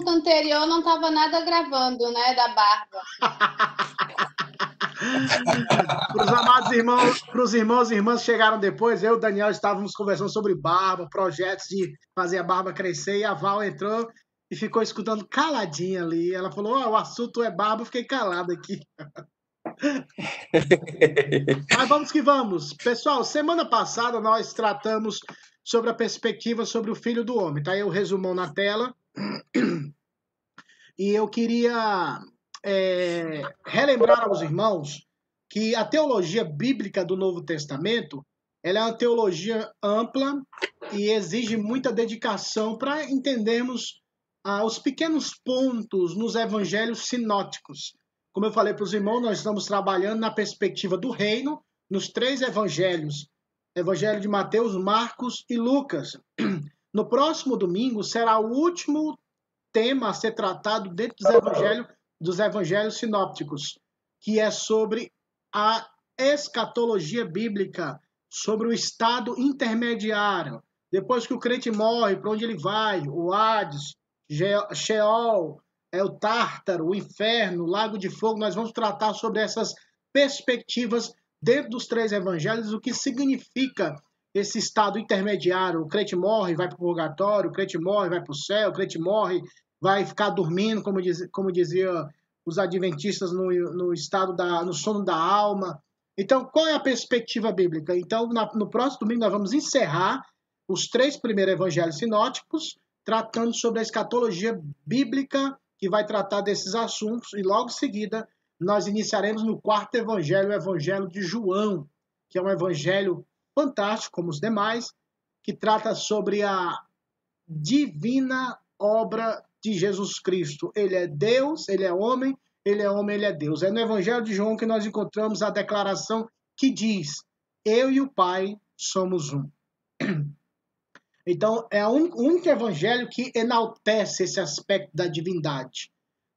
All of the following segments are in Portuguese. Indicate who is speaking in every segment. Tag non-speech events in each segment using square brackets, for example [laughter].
Speaker 1: assunto anterior não estava nada gravando, né? Da barba. [laughs]
Speaker 2: para os amados irmãos, para os irmãos e irmãs que chegaram depois, eu e o Daniel estávamos conversando sobre barba, projetos de fazer a barba crescer, e a Val entrou e ficou escutando caladinha ali. Ela falou: oh, o assunto é barba, eu fiquei calado aqui. [laughs] Mas vamos que vamos. Pessoal, semana passada nós tratamos sobre a perspectiva sobre o Filho do Homem. Tá aí o resumão na tela. E eu queria é, relembrar aos irmãos que a teologia bíblica do Novo Testamento ela é uma teologia ampla e exige muita dedicação para entendermos ah, os pequenos pontos nos evangelhos sinóticos. Como eu falei para os irmãos, nós estamos trabalhando na perspectiva do reino nos três evangelhos: Evangelho de Mateus, Marcos e Lucas. No próximo domingo será o último tema a ser tratado dentro dos evangelhos, dos evangelhos sinópticos, que é sobre a escatologia bíblica, sobre o estado intermediário. Depois que o crente morre, para onde ele vai? O Hades, Sheol, é o Tártaro, o Inferno, o Lago de Fogo. Nós vamos tratar sobre essas perspectivas dentro dos três evangelhos, o que significa esse estado intermediário. O crente morre, vai para o purgatório, o crente morre, vai para o céu, o crente morre, vai ficar dormindo, como, diz, como dizia os adventistas no, no estado da, no sono da alma. Então, qual é a perspectiva bíblica? Então, na, no próximo domingo nós vamos encerrar os três primeiros evangelhos sinóticos, tratando sobre a escatologia bíblica que vai tratar desses assuntos e logo em seguida nós iniciaremos no quarto evangelho, o evangelho de João, que é um evangelho fantástico como os demais, que trata sobre a divina obra de Jesus Cristo. Ele é Deus, ele é homem, ele é homem, ele é Deus. É no Evangelho de João que nós encontramos a declaração que diz: Eu e o Pai somos um. [clears throat] Então, é o único evangelho que enaltece esse aspecto da divindade,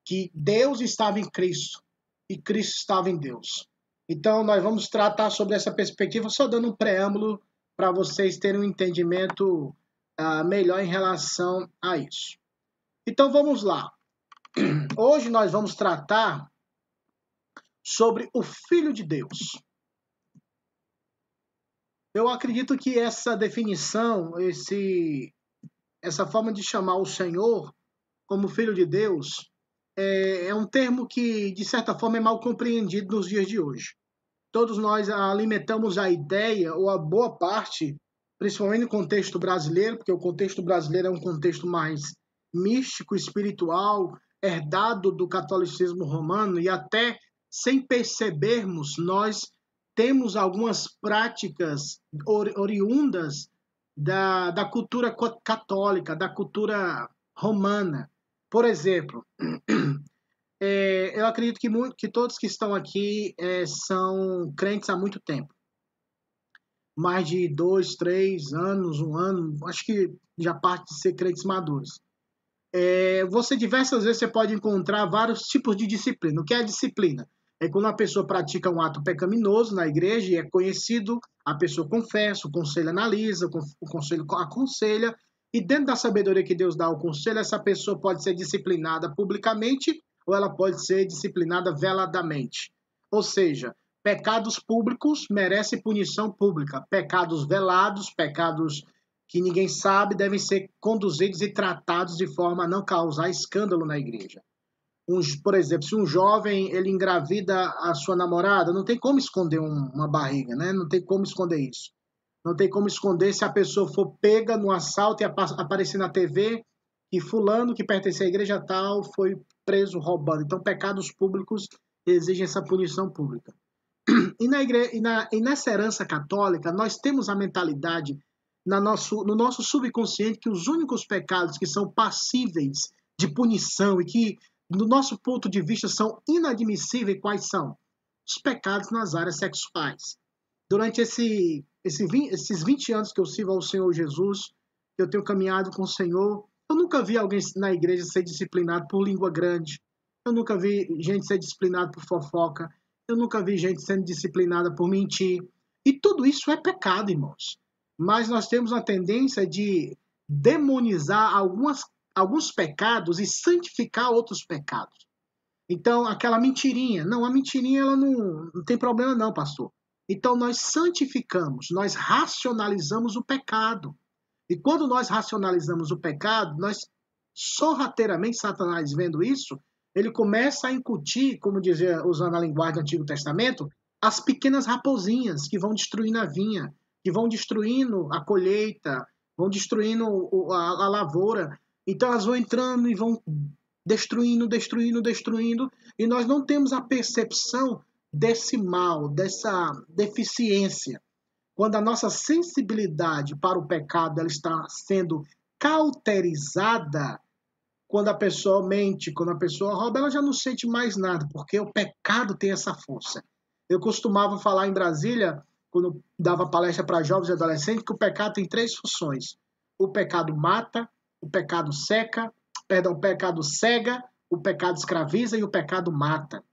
Speaker 2: que Deus estava em Cristo e Cristo estava em Deus. Então, nós vamos tratar sobre essa perspectiva, só dando um preâmbulo para vocês terem um entendimento uh, melhor em relação a isso. Então vamos lá. [clears throat] Hoje nós vamos tratar sobre o Filho de Deus. Eu acredito que essa definição, esse, essa forma de chamar o Senhor como Filho de Deus, é, é um termo que, de certa forma, é mal compreendido nos dias de hoje. Todos nós alimentamos a ideia, ou a boa parte, principalmente no contexto brasileiro, porque o contexto brasileiro é um contexto mais místico, espiritual, herdado do catolicismo romano e até sem percebermos, nós temos algumas práticas oriundas da, da cultura católica, da cultura romana. Por exemplo, [clears throat] é, eu acredito que, muito, que todos que estão aqui é, são crentes há muito tempo. Mais de dois, três anos, um ano, acho que já parte de ser crentes maduros é, você diversas vezes você pode encontrar vários tipos de disciplina. O que é a disciplina? É quando a pessoa pratica um ato pecaminoso na igreja e é conhecido, a pessoa confessa, o conselho analisa, o conselho aconselha, e dentro da sabedoria que Deus dá ao conselho, essa pessoa pode ser disciplinada publicamente ou ela pode ser disciplinada veladamente. Ou seja, pecados públicos merecem punição pública, pecados velados, pecados que ninguém sabe devem ser conduzidos e tratados de forma a não causar escândalo na igreja. Um, por exemplo, se um jovem ele engravida a sua namorada, não tem como esconder um, uma barriga, né? Não tem como esconder isso. Não tem como esconder se a pessoa for pega no assalto e aparecer na TV e fulano que pertence à igreja tal foi preso roubando. Então, pecados públicos exigem essa punição pública. [clears throat] E, na igreja, e, na, e nessa herança católica, nós temos a mentalidade na nosso, no nosso subconsciente que os únicos pecados que são passíveis de punição e que, do nosso ponto de vista, são inadmissíveis, quais são? Os pecados nas áreas sexuais. Durante esse, esse, esses 20 anos que eu sirvo ao Senhor Jesus, eu tenho caminhado com o Senhor, eu nunca vi alguém na igreja ser disciplinado por língua grande. Eu nunca vi gente ser disciplinada por fofoca. Eu nunca vi gente sendo disciplinada por mentir. E tudo isso é pecado, irmãos mas nós temos uma tendência de demonizar algumas, alguns pecados e santificar outros pecados. Então, aquela mentirinha, não, a mentirinha ela não, não tem problema não, pastor. Então nós santificamos, nós racionalizamos o pecado. E quando nós racionalizamos o pecado, nós sorrateiramente, Satanás vendo isso, ele começa a incutir, como dizia, usando a linguagem do Antigo Testamento, as pequenas raposinhas que vão destruindo a vinha, que vão destruindo a colheita, vão destruindo a, lavoura. Então elas vão entrando e vão destruindo, destruindo, destruindo, e nós não temos a percepção desse mal, dessa deficiência. Quando a nossa sensibilidade para o pecado ela está sendo cauterizada, quando a pessoa mente, quando a pessoa rouba, ela já não sente mais nada, porque o pecado tem essa força. Eu costumava falar em Brasília, quando dava palestra para jovens e adolescentes, que o pecado tem três funções: o pecado mata, o pecado seca, perdão, o pecado cega, o pecado escraviza e o pecado mata.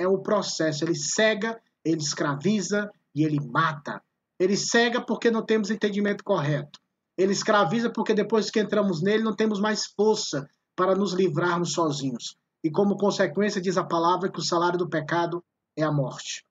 Speaker 2: É o processo, ele cega, ele escraviza e ele mata. Ele cega porque não temos entendimento correto. Ele escraviza porque depois que entramos nele não temos mais força para nos livrarmos sozinhos. E como consequência, diz a palavra que o salário do pecado é a morte.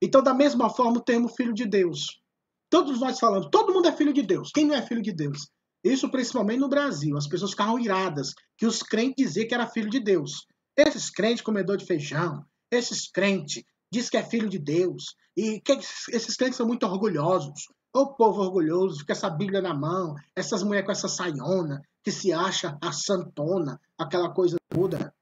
Speaker 2: Então, da mesma forma, o termo filho de Deus. Todos nós falamos, todo mundo é filho de Deus. Quem não é filho de Deus? Isso principalmente no Brasil. As pessoas ficavam iradas que os crentes diziam que era filho de Deus. Esses crentes comedor de feijão, esses crentes diz que é filho de Deus. E que esses crentes são muito orgulhosos. O povo orgulhoso, com essa Bíblia na mão, essas mulheres com essa saiona, que se acha a santona, aquela coisa toda.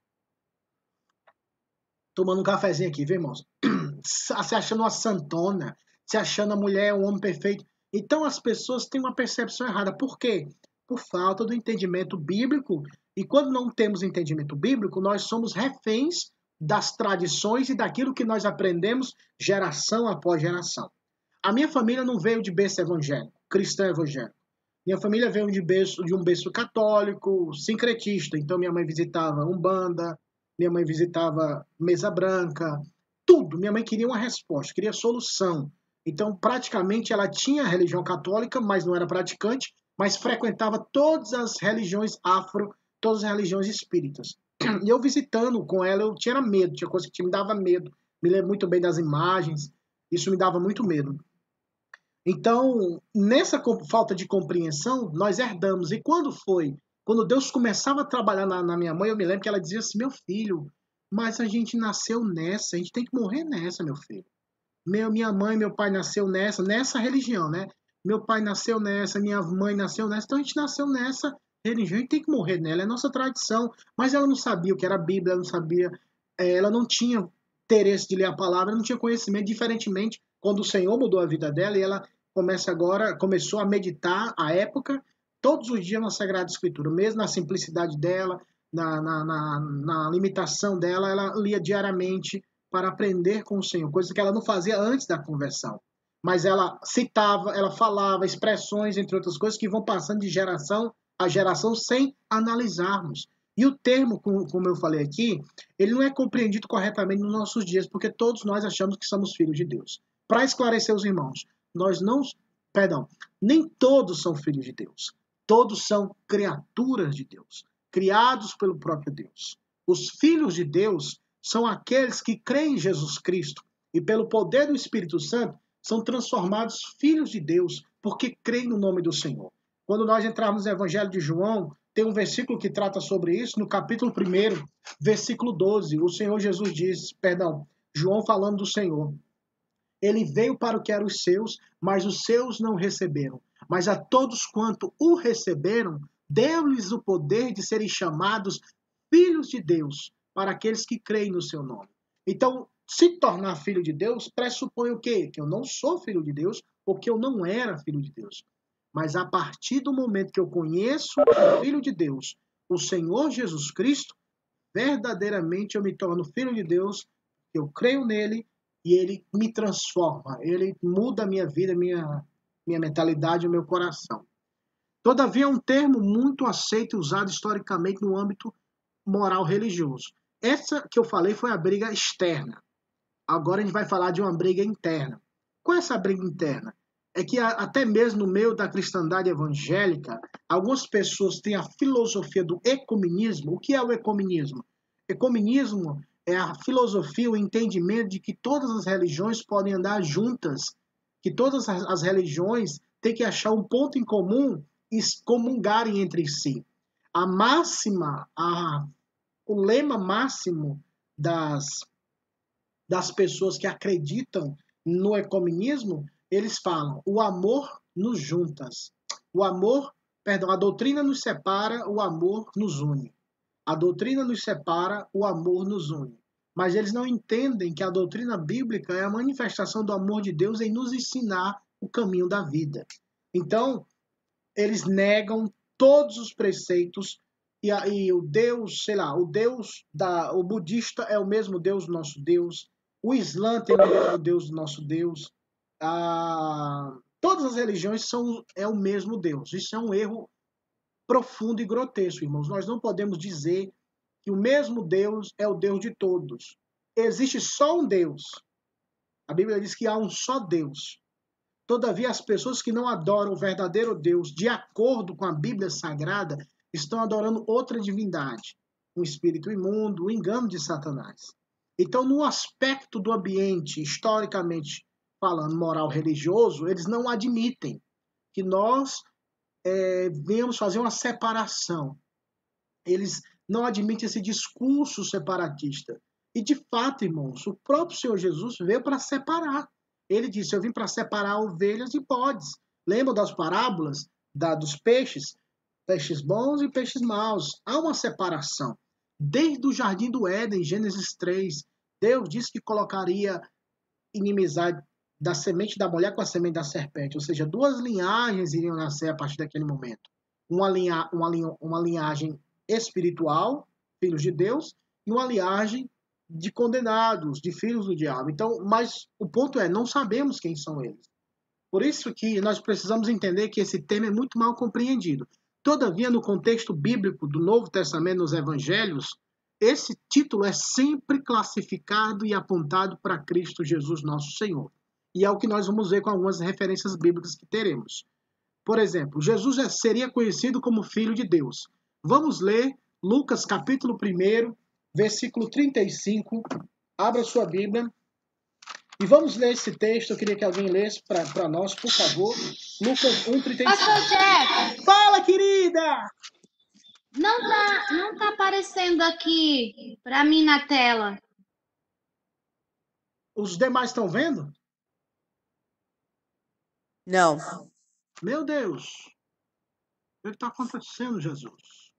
Speaker 2: Tomando um cafezinho aqui, viu, irmãos? [clears throat] Se achando uma santona, se achando a mulher um homem perfeito. Então as pessoas têm uma percepção errada. Por quê? Por falta do entendimento bíblico. E quando não temos entendimento bíblico, nós somos reféns das tradições e daquilo que nós aprendemos geração após geração. A minha família não veio de berço evangélico, cristão evangélico. Minha família veio de, berço, de um berço católico, sincretista. Então, minha mãe visitava Umbanda, minha mãe visitava Mesa Branca, tudo. Minha mãe queria uma resposta, queria solução. Então, praticamente, ela tinha a religião católica, mas não era praticante, mas frequentava todas as religiões afro, todas as religiões espíritas. E eu visitando com ela, eu tinha medo, tinha coisa que me dava medo. Me lembro muito bem das imagens, isso me dava muito medo. Então, nessa falta de compreensão, nós herdamos. E quando foi? Quando Deus começava a trabalhar na, na, minha mãe, eu me lembro que ela dizia assim: Meu filho, mas a gente nasceu nessa, a gente tem que morrer nessa, meu filho. Meu, minha mãe meu pai nasceu nessa, nessa religião, né? Meu pai nasceu nessa, minha mãe nasceu nessa, então a gente nasceu nessa religião, gente tem que morrer nela, é nossa tradição. Mas ela não sabia o que era a Bíblia, ela não sabia, é, ela não tinha interesse de ler a palavra, não tinha conhecimento, diferentemente quando o Senhor mudou a vida dela e ela começa agora, começou a meditar a época, todos os dias na Sagrada Escritura, mesmo na simplicidade dela, na, na, na, na limitação dela, ela lia diariamente para aprender com o Senhor, coisa que ela não fazia antes da conversão. Mas ela citava, ela falava expressões, entre outras coisas, que vão passando de geração a geração sem analisarmos. E o termo, como eu falei aqui, ele não é compreendido corretamente nos nossos dias, porque todos nós achamos que somos filhos de Deus. Para esclarecer os irmãos, nós não, perdão, nem todos são filhos de Deus. Todos são criaturas de Deus, criados pelo próprio Deus. Os filhos de Deus são aqueles que creem em Jesus Cristo e pelo poder do Espírito Santo são transformados filhos de Deus porque creem no nome do Senhor. Quando nós entrarmos no Evangelho de João, tem um versículo que trata sobre isso, no capítulo 1, versículo 12. O Senhor Jesus diz, perdão, João falando do Senhor. Ele veio para o que eram os seus, mas os seus não receberam. Mas a todos quanto o receberam, deu-lhes o poder de serem chamados filhos de Deus, para aqueles que creem no seu nome. Então, se tornar filho de Deus pressupõe o quê? Que eu não sou filho de Deus, porque eu não era filho de Deus. Mas a partir do momento que eu conheço o Filho de Deus, o Senhor Jesus Cristo, verdadeiramente eu me torno filho de Deus, eu creio nele e ele me transforma, ele muda a minha vida, minha, minha mentalidade, o meu coração. Todavia, é um termo muito aceito e usado historicamente no âmbito moral religioso. Essa que eu falei foi a briga externa. Agora a gente vai falar de uma briga interna. Qual é essa briga interna? é que até mesmo no meio da cristandade evangélica, algumas pessoas têm a filosofia do ecumenismo. O que é o ecumenismo? Ecumenismo é a filosofia, o entendimento de que todas as religiões podem andar juntas, que todas as religiões têm que achar um ponto em comum e comungarem entre si. A máxima, a, o lema máximo das, das pessoas que acreditam no ecumenismo eles falam: o amor nos juntas. O amor, perdão, a doutrina nos separa, o amor nos une. A doutrina nos separa, o amor nos une. Mas eles não entendem que a doutrina bíblica é a manifestação do amor de Deus em nos ensinar o caminho da vida. Então, eles negam todos os preceitos e, e, o Deus, sei lá, o Deus da, o budista é o mesmo Deus nosso Deus, o Islã tem o Deus do nosso Deus, ah, todas as religiões são é o mesmo Deus. Isso é um erro profundo e grotesco, irmãos. Nós não podemos dizer que o mesmo Deus é o Deus de todos. Existe só um Deus. A Bíblia diz que há um só Deus. Todavia, as pessoas que não adoram o verdadeiro Deus, de acordo com a Bíblia Sagrada, estão adorando outra divindade, um espírito imundo, o um engano de Satanás. Então, no aspecto do ambiente, historicamente falando moral religioso, eles não admitem que nós é, venhamos fazer uma separação. Eles não admitem esse discurso separatista. E de fato, irmãos, o próprio Senhor Jesus veio para separar. Ele disse: Eu vim para separar ovelhas e bodes. Lembram das parábolas da, dos peixes? Peixes bons e peixes maus. Há uma separação. Desde o jardim do Éden, Gênesis 3, Deus disse que colocaria inimizade da semente da mulher com a semente da serpente, ou seja, duas linhagens iriam nascer a partir daquele momento. Uma, linha, uma, linha, uma linhagem espiritual, filhos de Deus, e uma linhagem de condenados, de filhos do diabo. Então, mas o ponto é, não sabemos quem são eles. Por isso que nós precisamos entender que esse tema é muito mal compreendido. Todavia, no contexto bíblico do Novo Testamento, nos Evangelhos, esse título é sempre classificado e apontado para Cristo Jesus, nosso Senhor. E é o que nós vamos ver com algumas referências bíblicas que teremos. Por exemplo, Jesus é, seria conhecido como Filho de Deus. Vamos ler Lucas capítulo 1, versículo 35. Abra sua Bíblia. E vamos ler esse texto. Eu queria que alguém lesse para nós, por favor. Lucas 1, 35.
Speaker 1: Pastor Jeff!
Speaker 2: Fala, querida!
Speaker 1: Não tá, não tá aparecendo aqui para mim na tela.
Speaker 2: Os demais estão vendo?
Speaker 3: Não.
Speaker 2: Meu Deus! O que está acontecendo, Jesus?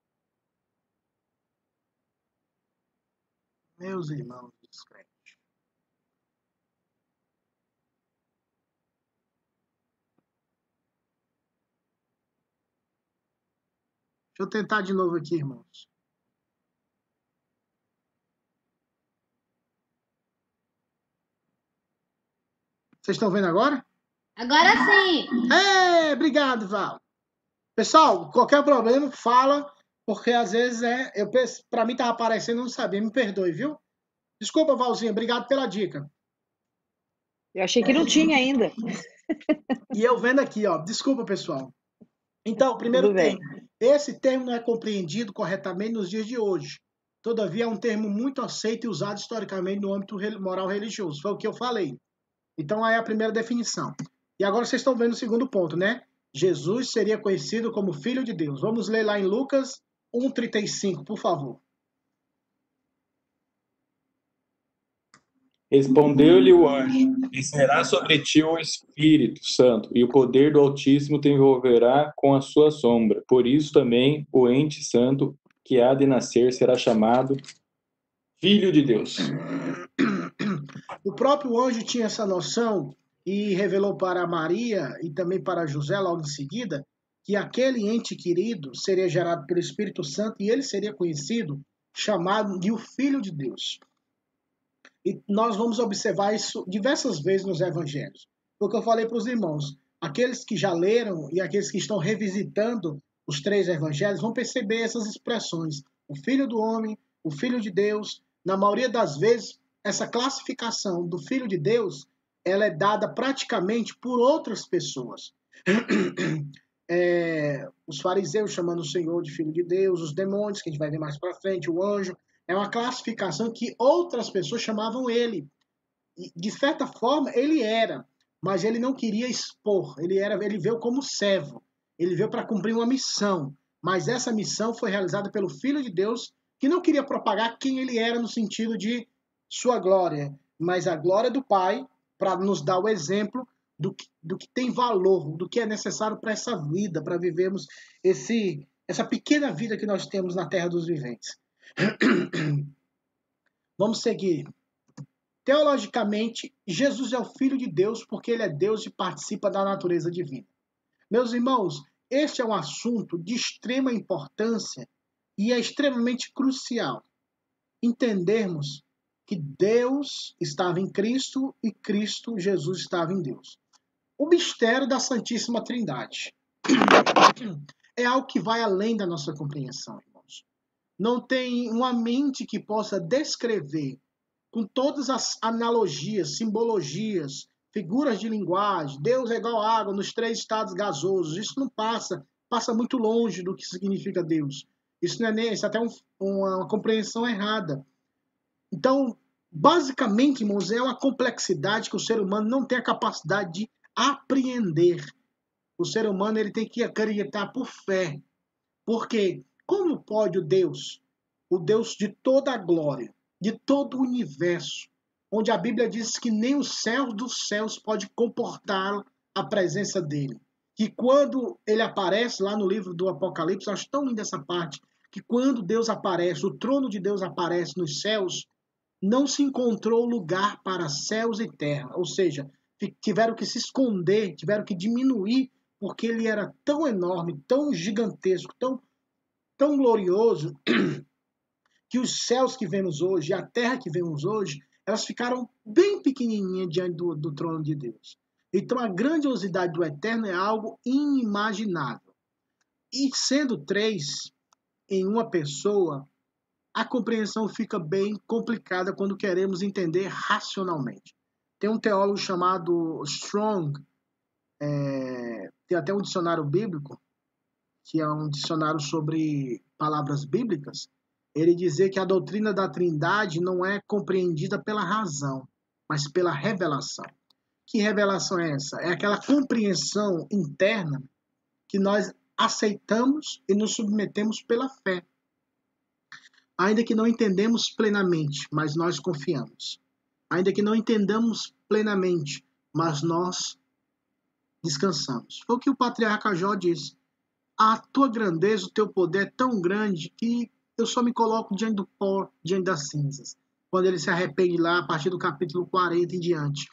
Speaker 2: Meus irmãos descrentes. Deixa eu tentar de novo aqui, irmãos. Vocês estão vendo agora?
Speaker 1: Agora sim.
Speaker 2: É, obrigado, Val. Pessoal, qualquer problema, fala, porque às vezes é. Eu para mim tava aparecendo, não sabia. Me perdoe, viu? Desculpa, Valzinha, obrigado pela dica.
Speaker 3: Eu achei que não tinha ainda.
Speaker 2: E eu vendo aqui, ó. Desculpa, pessoal. Então, primeiro termo. Esse termo não é compreendido corretamente nos dias de hoje. Todavia, é um termo muito aceito e usado historicamente no âmbito moral religioso. Foi o que eu falei. Então, aí é a primeira definição. E agora vocês estão vendo o segundo ponto, né? Jesus seria conhecido como Filho de Deus. Vamos ler lá em Lucas 1,35, por favor.
Speaker 4: Respondeu-lhe o anjo: Descerá sobre ti o Espírito Santo, e o poder do Altíssimo te envolverá com a sua sombra. Por isso também o ente santo que há de nascer será chamado Filho de Deus.
Speaker 2: O próprio anjo tinha essa noção e revelou para Maria e também para José logo em seguida que aquele ente querido seria gerado pelo Espírito Santo e ele seria conhecido, chamado de o Filho de Deus. E nós vamos observar isso diversas vezes nos evangelhos. Porque eu falei para os irmãos, aqueles que já leram e aqueles que estão revisitando os três evangelhos vão perceber essas expressões. O Filho do Homem, o Filho de Deus. Na maioria das vezes, essa classificação do Filho de Deus ela é dada praticamente por outras pessoas. [clears throat] É, os fariseus chamando o Senhor de Filho de Deus, os demônios, que a gente vai ver mais para frente, o anjo. É uma classificação que outras pessoas chamavam ele. E, de certa forma, ele era, mas ele não queria expor. Ele era, ele veio como servo. Ele veio para cumprir uma missão. Mas essa missão foi realizada pelo Filho de Deus, que não queria propagar quem ele era no sentido de sua glória, mas a glória do Pai, para nos dar o exemplo do que, do que tem valor, do que é necessário para essa vida, para vivermos esse, essa pequena vida que nós temos na terra dos viventes. [coughs] Vamos seguir. Teologicamente, Jesus é o Filho de Deus porque ele é Deus e participa da natureza divina. Meus irmãos, este é um assunto de extrema importância e é extremamente crucial entendermos que Deus estava em Cristo e Cristo, Jesus, estava em Deus o mistério da Santíssima Trindade. [coughs] É algo que vai além da nossa compreensão. Não tem uma mente que possa descrever com todas as analogias, simbologias, figuras de linguagem, Deus é igual água nos três estados gasosos. Isso não passa, passa muito longe do que significa Deus. Isso não é nem, isso é até um, uma compreensão errada. Então, basicamente, irmãos, é uma complexidade que o ser humano não tem a capacidade de apreender. O ser humano ele tem que acreditar por fé. Porque como pode o Deus, o Deus de toda a glória, de todo o universo, onde a Bíblia diz que nem o céu dos céus pode comportar a presença dele. Que quando ele aparece lá no livro do Apocalipse, acho tão linda essa parte, que quando Deus aparece, o trono de Deus aparece nos céus, não se encontrou lugar para céus e terra. Ou seja, tiveram que se esconder, tiveram que diminuir, porque ele era tão enorme, tão gigantesco, tão, tão glorioso, que os céus que vemos hoje, a terra que vemos hoje, elas ficaram bem pequenininhas diante do, do trono de Deus. Então a grandiosidade do eterno é algo inimaginável. E sendo três em uma pessoa, a compreensão fica bem complicada quando queremos entender racionalmente. Tem um teólogo chamado Strong, é, tem até um dicionário bíblico, que é um dicionário sobre palavras bíblicas. Ele dizia que a doutrina da Trindade não é compreendida pela razão, mas pela revelação. Que revelação é essa? É aquela compreensão interna que nós aceitamos e nos submetemos pela fé. Ainda que não entendemos plenamente, mas nós confiamos ainda que não entendamos plenamente, mas nós descansamos. Foi o que o patriarca Jó disse. A tua grandeza, o teu poder é tão grande que eu só me coloco diante do pó, diante das cinzas. Quando ele se arrepende lá, a partir do capítulo 40 em diante.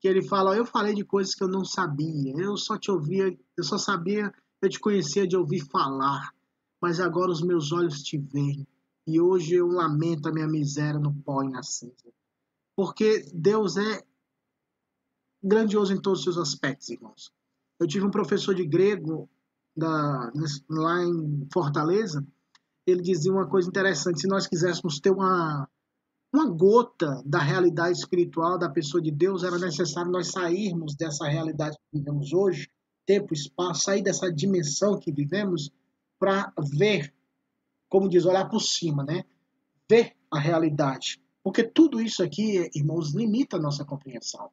Speaker 2: Que ele fala, eu falei de coisas que eu não sabia, eu só te ouvia, eu só sabia, eu te conhecia de ouvir falar, mas agora os meus olhos te veem, e hoje eu lamento a minha miséria no pó e na cinza porque Deus é grandioso em todos os seus aspectos, irmãos. Eu tive um professor de grego da, lá em Fortaleza, ele dizia uma coisa interessante: se nós quiséssemos ter uma, uma gota da realidade espiritual da pessoa de Deus, era necessário nós sairmos dessa realidade que vivemos hoje, tempo, espaço, sair dessa dimensão que vivemos para ver, como diz, olhar por cima, né? Ver a realidade. Porque tudo isso aqui, irmãos, limita a nossa compreensão.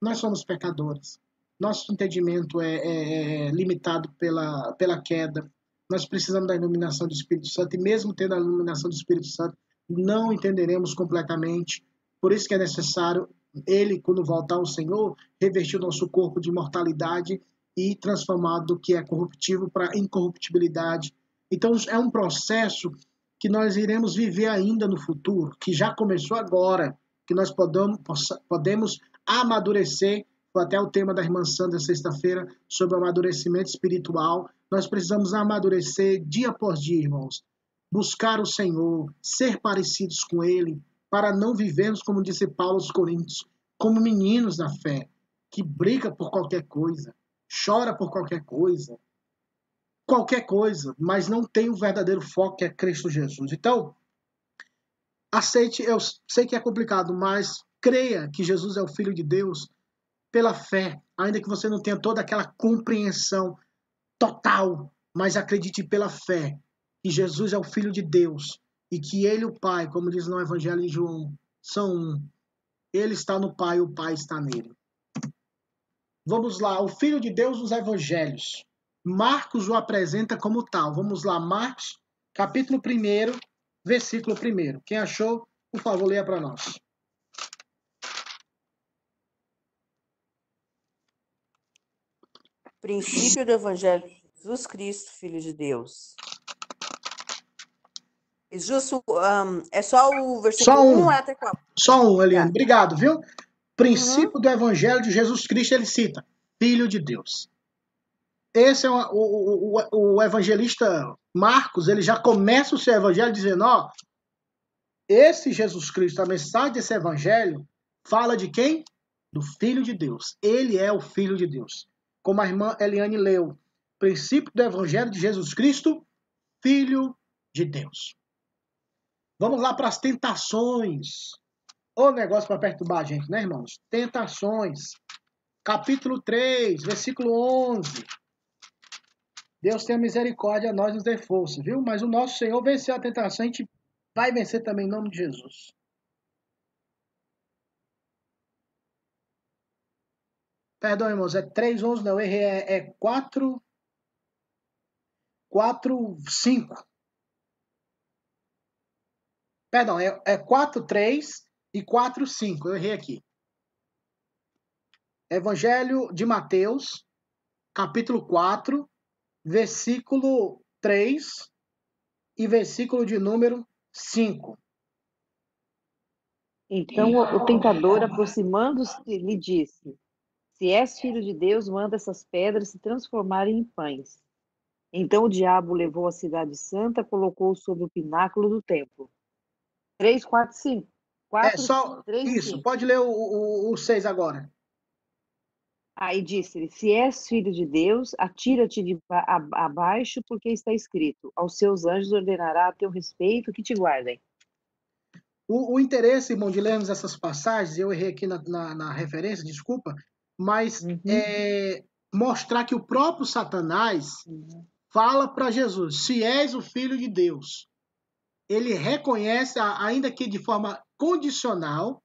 Speaker 2: Nós somos pecadores. Nosso entendimento é, é, é limitado pela, pela queda. Nós precisamos da iluminação do Espírito Santo. E mesmo tendo a iluminação do Espírito Santo, não entenderemos completamente. Por isso que é necessário ele, quando voltar ao Senhor, revertir o nosso corpo de mortalidade e transformar do que é corruptível para incorruptibilidade. Então, é um processo que nós iremos viver ainda no futuro, que já começou agora, que nós podamos, podemos amadurecer. Foi até o tema da irmã Sandra sexta-feira sobre amadurecimento espiritual. Nós precisamos amadurecer dia após dia, irmãos. Buscar o Senhor, ser parecidos com Ele, para não vivermos, como disse Paulo aos Coríntios, como meninos da fé, que briga por qualquer coisa, chora por qualquer coisa, qualquer coisa, mas não tem o verdadeiro foco que é Cristo Jesus. Então, aceite, eu sei que é complicado, mas creia que Jesus é o Filho de Deus pela fé, ainda que você não tenha toda aquela compreensão total, mas acredite pela fé que Jesus é o Filho de Deus e que Ele o Pai, como diz no Evangelho de João, são um. Ele está no Pai, o Pai está nele. Vamos lá, o Filho de Deus nos Evangelhos. Marcos o apresenta como tal. Vamos lá, Marcos, capítulo 1, versículo 1. Quem achou, por favor, leia para nós.
Speaker 3: Princípio do Evangelho de Jesus Cristo, Filho de Deus. Justo, um, é só o versículo
Speaker 2: Só um.
Speaker 3: 1 até 4.
Speaker 2: Só um, Eliane. Obrigado, viu? Princípio do Evangelho de Jesus Cristo, ele cita: Filho de Deus. Esse é o, o, o, o evangelista Marcos, ele já começa o seu evangelho dizendo: ó, esse Jesus Cristo, a mensagem desse evangelho, fala de quem? Do Filho de Deus. Ele é o Filho de Deus. Como a irmã Eliane leu, princípio do evangelho de Jesus Cristo, Filho de Deus. Vamos lá para as tentações. Ô negócio para perturbar a gente, né, irmãos? Tentações. Capítulo 3, versículo 11. Deus tenha misericórdia a nós nos dê força, viu? Mas o nosso Senhor venceu a tentação, a gente vai vencer também em nome de Jesus. Perdão, irmãos, é 3, 11, não, errei, é, é 4, 4, 5. Perdão, é, é 4, 3 e 4, 5, eu errei aqui. Evangelho de Mateus, capítulo 4, versículo 3 e versículo de número 5.
Speaker 3: Então o tentador, aproximando-se, lhe disse: Se és filho de Deus, manda essas pedras se transformarem em pães. Então o diabo levou a cidade santa, colocou sobre o pináculo do templo. 3, 4, 5.
Speaker 2: É
Speaker 3: 4,
Speaker 2: só
Speaker 3: 3,
Speaker 2: isso,
Speaker 3: 5.
Speaker 2: pode ler o 6 agora.
Speaker 3: Aí disse-lhe: Se és filho de Deus, atira-te de abaixo, porque está escrito: Aos seus anjos ordenará a teu respeito que te guardem.
Speaker 2: O, o interesse, irmão, de lermos essas passagens, eu errei aqui na, na, na referência, desculpa, mas
Speaker 3: Uhum.
Speaker 2: é mostrar que o próprio Satanás fala para Jesus: se és o filho de Deus. Ele reconhece, ainda que de forma condicional,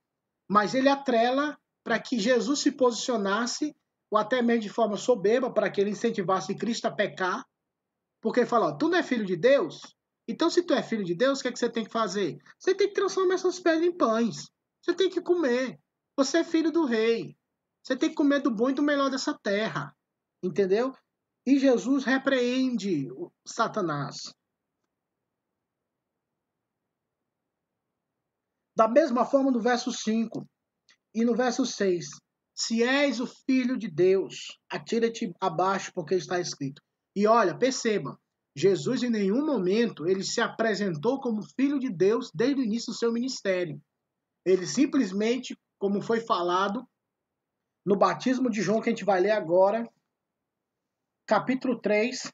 Speaker 2: mas ele atrela para que Jesus se posicionasse, ou até mesmo de forma soberba, para que ele incentivasse Cristo a pecar. Porque ele fala: ó, tu não é filho de Deus? Então, se tu é filho de Deus, o que, é que você tem que fazer? Você tem que transformar essas pedras em pães. Você tem que comer. Você é filho do rei. Você tem que comer do bom e do melhor dessa terra. Entendeu? E Jesus repreende Satanás. Da mesma forma no verso 5 e no verso 6. Se és o filho de Deus, atira-te abaixo, porque está escrito. E olha, perceba, Jesus em nenhum momento ele se apresentou como filho de Deus desde o início do seu ministério. Ele simplesmente, como foi falado no batismo de João, que a gente vai ler agora, capítulo 3,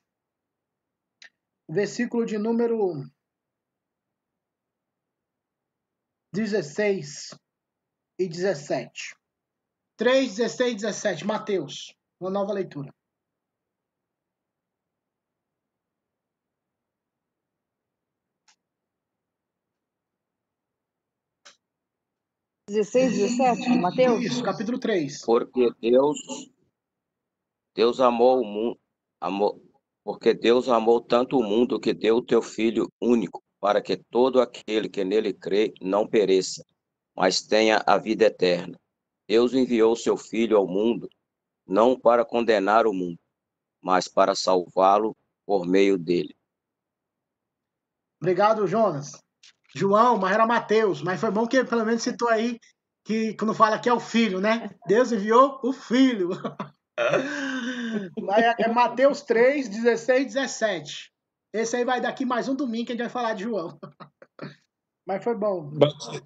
Speaker 2: versículo de número 16 e 17. 3, 16 e 17. Mateus, uma nova leitura.
Speaker 3: 16, 17 de Mateus?
Speaker 2: Isso, capítulo 3.
Speaker 5: Porque Deus, Deus amou o mundo, amou, porque Deus amou tanto o mundo que deu o teu Filho único, para que todo aquele que nele crê não pereça, mas tenha a vida eterna. Deus enviou o seu Filho ao mundo, não para condenar o mundo, mas para salvá-lo por meio dele.
Speaker 2: Obrigado, Jonas. João, mas era Mateus. Mas foi bom que pelo menos citou aí que quando fala que é o filho, né? Deus enviou o filho. É- é Mateus 3, 16 17. Esse aí vai daqui mais um domingo que a gente vai falar de João. Mas foi bom.
Speaker 4: Bati-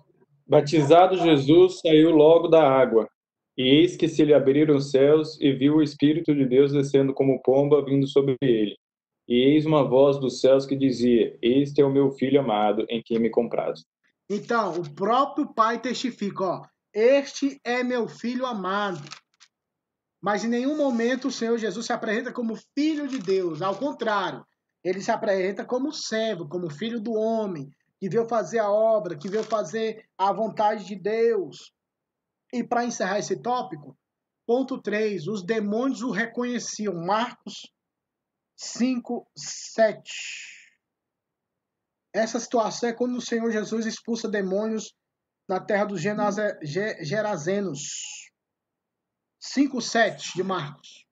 Speaker 4: Batizado Jesus saiu logo da água, e eis que se lhe abriram os céus, e viu o Espírito de Deus descendo como pomba vindo sobre ele. E eis uma voz dos céus que dizia: Este é o meu filho amado, em quem me comprazo.
Speaker 2: Então, o próprio pai testifica, ó. Este é meu filho amado. Mas em nenhum momento o Senhor Jesus se apresenta como filho de Deus. Ao contrário, ele se apresenta como servo, como filho do homem, que veio fazer a obra, que veio fazer a vontade de Deus. E para encerrar esse tópico, ponto 3, os demônios o reconheciam. Marcos 5, 7. Essa situação é quando o Senhor Jesus expulsa demônios na terra dos Gerazenos. 5, 7 de Marcos.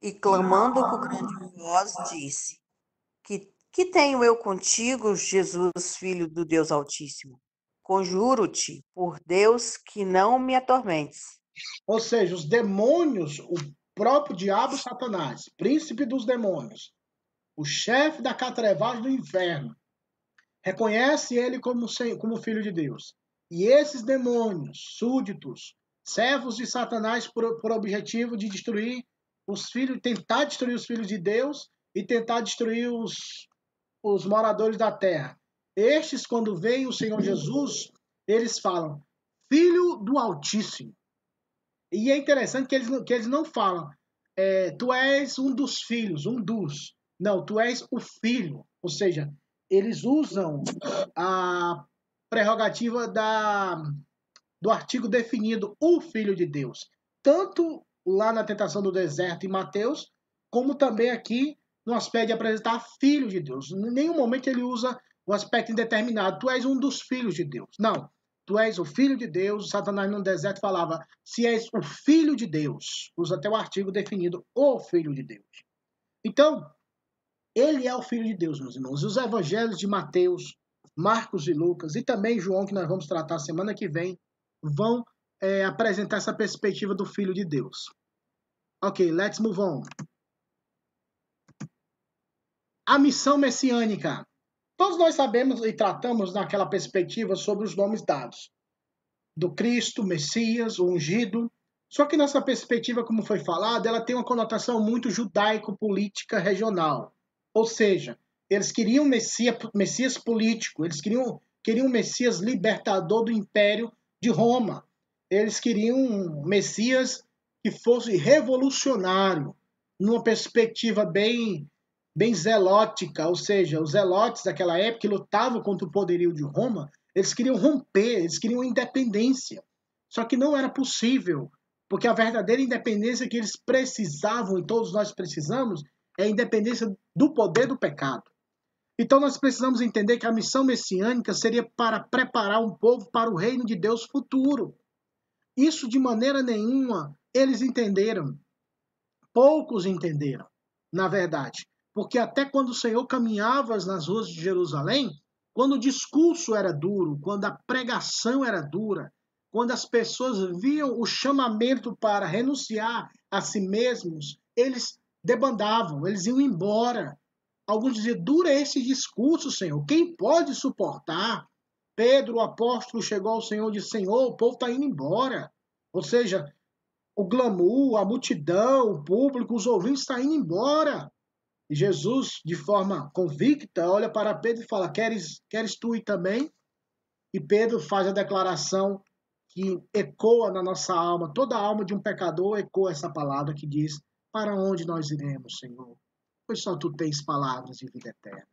Speaker 6: E clamando com grande voz, disse: Que, que tenho eu contigo, Jesus, filho do Deus Altíssimo? Conjuro-te por Deus que não me atormentes.
Speaker 2: Ou seja, os demônios, o próprio diabo Satanás, príncipe dos demônios, o chefe da catrevagem do inferno, reconhece ele como, como filho de Deus. E esses demônios, súditos, servos de Satanás, por, por objetivo de destruir os filhos, tentar destruir os filhos de Deus e tentar destruir os, os moradores da terra. Estes, quando veem o Senhor Jesus, eles falam, Filho do Altíssimo. E é interessante que eles, que eles não falam, é, tu és um dos filhos, um dos. Não, tu és o filho. Ou seja, eles usam a prerrogativa da, do artigo definido, o filho de Deus. Tanto lá na tentação do deserto em Mateus, como também aqui no aspecto de apresentar filho de Deus. Em nenhum momento ele usa o aspecto indeterminado. Tu és um dos filhos de Deus. Não. Tu és o filho de Deus. Satanás no deserto falava: se és o filho de Deus. Usa até o artigo definido: o filho de Deus. Então, ele é o filho de Deus, meus irmãos. Os evangelhos de Mateus, Marcos e Lucas, e também João, que nós vamos tratar semana que vem, vão é, apresentar essa perspectiva do filho de Deus. Ok, let's move on. A missão messiânica. Todos nós sabemos e tratamos naquela perspectiva sobre os nomes dados do Cristo, Messias, o ungido. Só que nessa perspectiva, como foi falado, ela tem uma conotação muito judaico-política regional. Ou seja, eles queriam Messias, Messias político, eles queriam, queriam um Messias libertador do Império de Roma. Eles queriam um Messias que fosse revolucionário, numa perspectiva bem bem zelótica, ou seja, os zelotes daquela época que lutavam contra o poderio de Roma, eles queriam romper, eles queriam independência. Só que não era possível, porque a verdadeira independência que eles precisavam e todos nós precisamos é a independência do poder do pecado. Então nós precisamos entender que a missão messiânica seria para preparar um povo para o reino de Deus futuro. Isso de maneira nenhuma eles entenderam. Poucos entenderam, na verdade. Porque até quando o Senhor caminhava nas ruas de Jerusalém, quando o discurso era duro, quando a pregação era dura, quando as pessoas viam o chamamento para renunciar a si mesmos, eles debandavam, eles iam embora. Alguns diziam: dura esse discurso, Senhor. Quem pode suportar? Pedro, o apóstolo, chegou ao Senhor e disse: Senhor, o povo está indo embora. Ou seja, o glamour, a multidão, o público, os ouvintes estão indo embora. E Jesus, de forma convicta, olha para Pedro e fala: Queres, queres tu ir também? E Pedro faz a declaração que ecoa na nossa alma, toda a alma de um pecador ecoa essa palavra que diz: Para onde nós iremos, Senhor? Pois só tu tens palavras de vida eterna.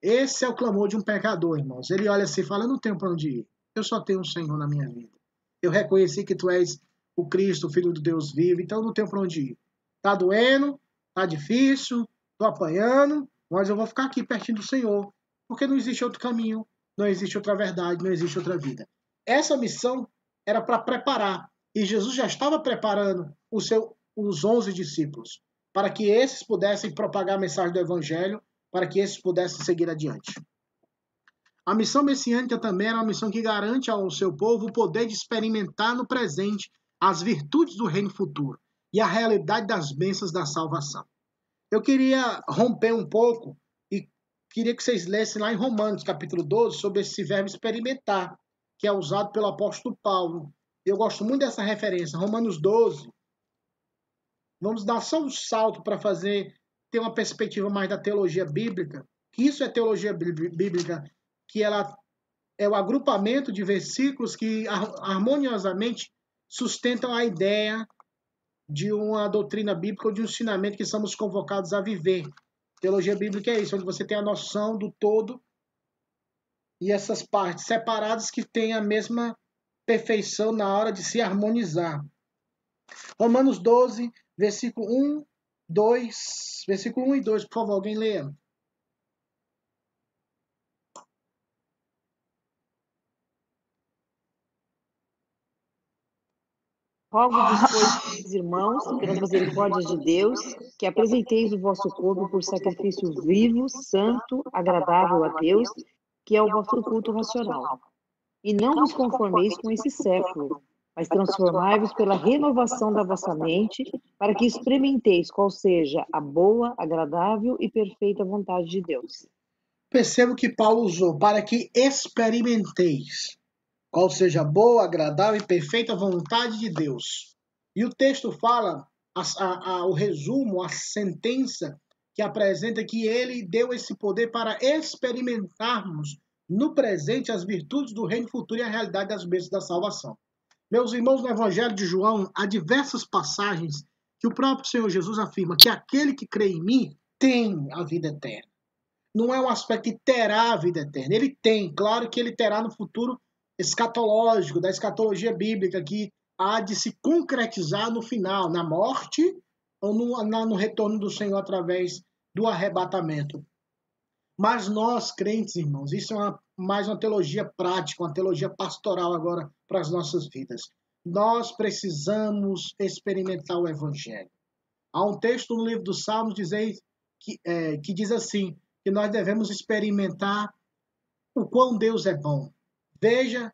Speaker 2: Esse é o clamor de um pecador, irmãos. Ele olha assim e fala: Eu não tenho para onde ir. Eu só tenho um Senhor na minha vida. Eu reconheci que tu és o Cristo, o Filho de Deus vivo, então não tenho para onde ir. Tá doendo, tá difícil, tô apanhando, mas eu vou ficar aqui pertinho do Senhor, porque não existe outro caminho, não existe outra verdade, não existe outra vida. Essa missão era para preparar, e Jesus já estava preparando seu, os onze discípulos, para que esses pudessem propagar a mensagem do Evangelho, para que esses pudessem seguir adiante. A missão messiânica também era uma missão que garante ao seu povo o poder de experimentar no presente as virtudes do reino futuro e a realidade das bênçãos da salvação. Eu queria romper um pouco e queria que vocês lessem lá em Romanos, capítulo 12, sobre esse verbo experimentar, que é usado pelo apóstolo Paulo. Eu gosto muito dessa referência, Romanos 12. Vamos dar só um salto para fazer ter uma perspectiva mais da teologia bíblica, que isso é teologia bíblica, que ela é o agrupamento de versículos que harmoniosamente sustentam a ideia de uma doutrina bíblica ou de um ensinamento que somos convocados a viver. Teologia bíblica é isso, onde você tem a noção do todo e essas partes separadas que têm a mesma perfeição na hora de se harmonizar. Romanos 12, versículo 1, 2, versículo 1 e 2, por favor, alguém leia.
Speaker 3: Rogo-vos, pois, irmãos, pelas misericórdias de Deus, que apresenteis o vosso corpo por sacrifício vivo, santo, agradável a Deus, que é o vosso culto racional. E não vos conformeis com esse século, mas transformai-vos pela renovação da vossa mente, para que experimenteis qual seja a boa, agradável e perfeita vontade de Deus.
Speaker 2: Percebo que Paulo usou para que experimenteis qual seja boa, agradável e perfeita vontade de Deus. E o texto fala, a, a, a, o resumo, a sentença que apresenta que ele deu esse poder para experimentarmos no presente as virtudes do reino futuro e a realidade das bênçãos da salvação. Meus irmãos, no Evangelho de João, há diversas passagens que o próprio Senhor Jesus afirma que aquele que crê em mim tem a vida eterna. Não é um aspecto que terá a vida eterna. Ele tem, claro que ele terá no futuro escatológico, da escatologia bíblica, que há de se concretizar no final, na morte ou no, na, no retorno do Senhor através do arrebatamento. Mas nós, crentes, irmãos, isso é uma, mais uma teologia prática, uma teologia pastoral agora para as nossas vidas. Nós precisamos experimentar o Evangelho. Há um texto no livro dos Salmos dizer, que, é, que diz assim, que nós devemos experimentar o quão Deus é bom veja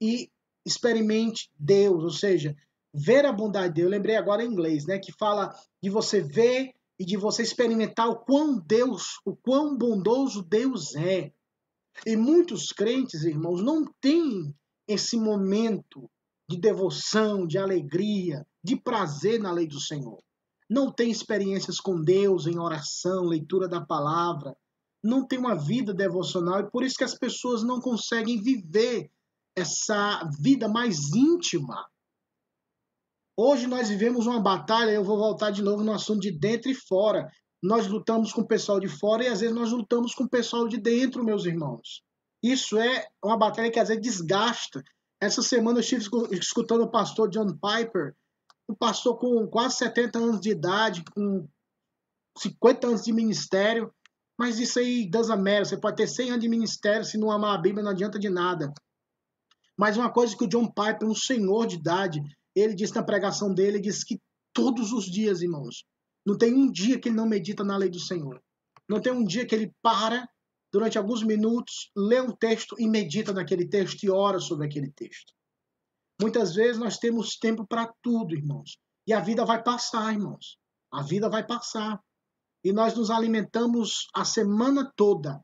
Speaker 2: e experimente Deus, ou seja, ver a bondade de Deus. Eu lembrei agora em inglês, né, que fala de você ver e de você experimentar o quão Deus, o quão bondoso Deus é. E muitos crentes, irmãos, não têm esse momento de devoção, de alegria, de prazer na lei do Senhor. Não tem experiências com Deus em oração, leitura da palavra, não tem uma vida devocional e por isso que as pessoas não conseguem viver essa vida mais íntima. Hoje nós vivemos uma batalha, eu vou voltar de novo no assunto de dentro e fora. Nós lutamos com o pessoal de fora e às vezes nós lutamos com o pessoal de dentro, meus irmãos. Isso é uma batalha que às vezes desgasta. Essa semana eu estive escutando o pastor John Piper, um pastor com quase 70 anos de idade, com 50 anos de ministério, mas isso aí doesn't matter. Você pode ter 100 anos de ministério, se não amar a Bíblia, não adianta de nada. Mas uma coisa que o John Piper, um senhor de idade, ele disse na pregação dele, ele disse que todos os dias, irmãos, não tem um dia que ele não medita na lei do Senhor. Não tem um dia que ele para durante alguns minutos, lê um texto e medita naquele texto e ora sobre aquele texto. Muitas vezes nós temos tempo para tudo, irmãos. E a vida vai passar, irmãos. A vida vai passar e nós nos alimentamos a semana toda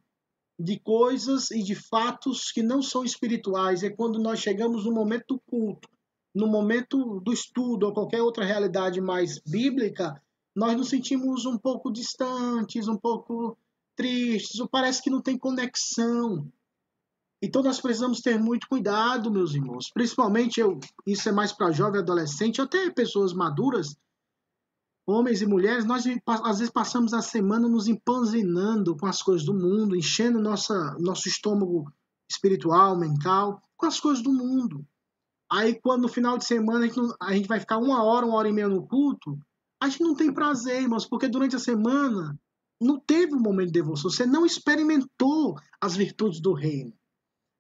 Speaker 2: de coisas e de fatos que não são espirituais. É quando nós chegamos no momento do culto, no momento do estudo ou qualquer outra realidade mais bíblica, nós nos sentimos um pouco distantes, um pouco tristes, ou parece que não tem conexão. Então nós precisamos ter muito cuidado, meus irmãos. Principalmente eu, isso é mais para jovem, adolescente, até pessoas maduras homens e mulheres, nós às vezes passamos a semana nos empanzinando com as coisas do mundo, enchendo nossa, nosso estômago espiritual, mental, com as coisas do mundo. Aí, quando no final de semana a gente, a gente vai ficar uma hora, uma hora e meia no culto, a gente não tem prazer, irmãos, porque durante a semana não teve um momento de devoção, você não experimentou as virtudes do reino.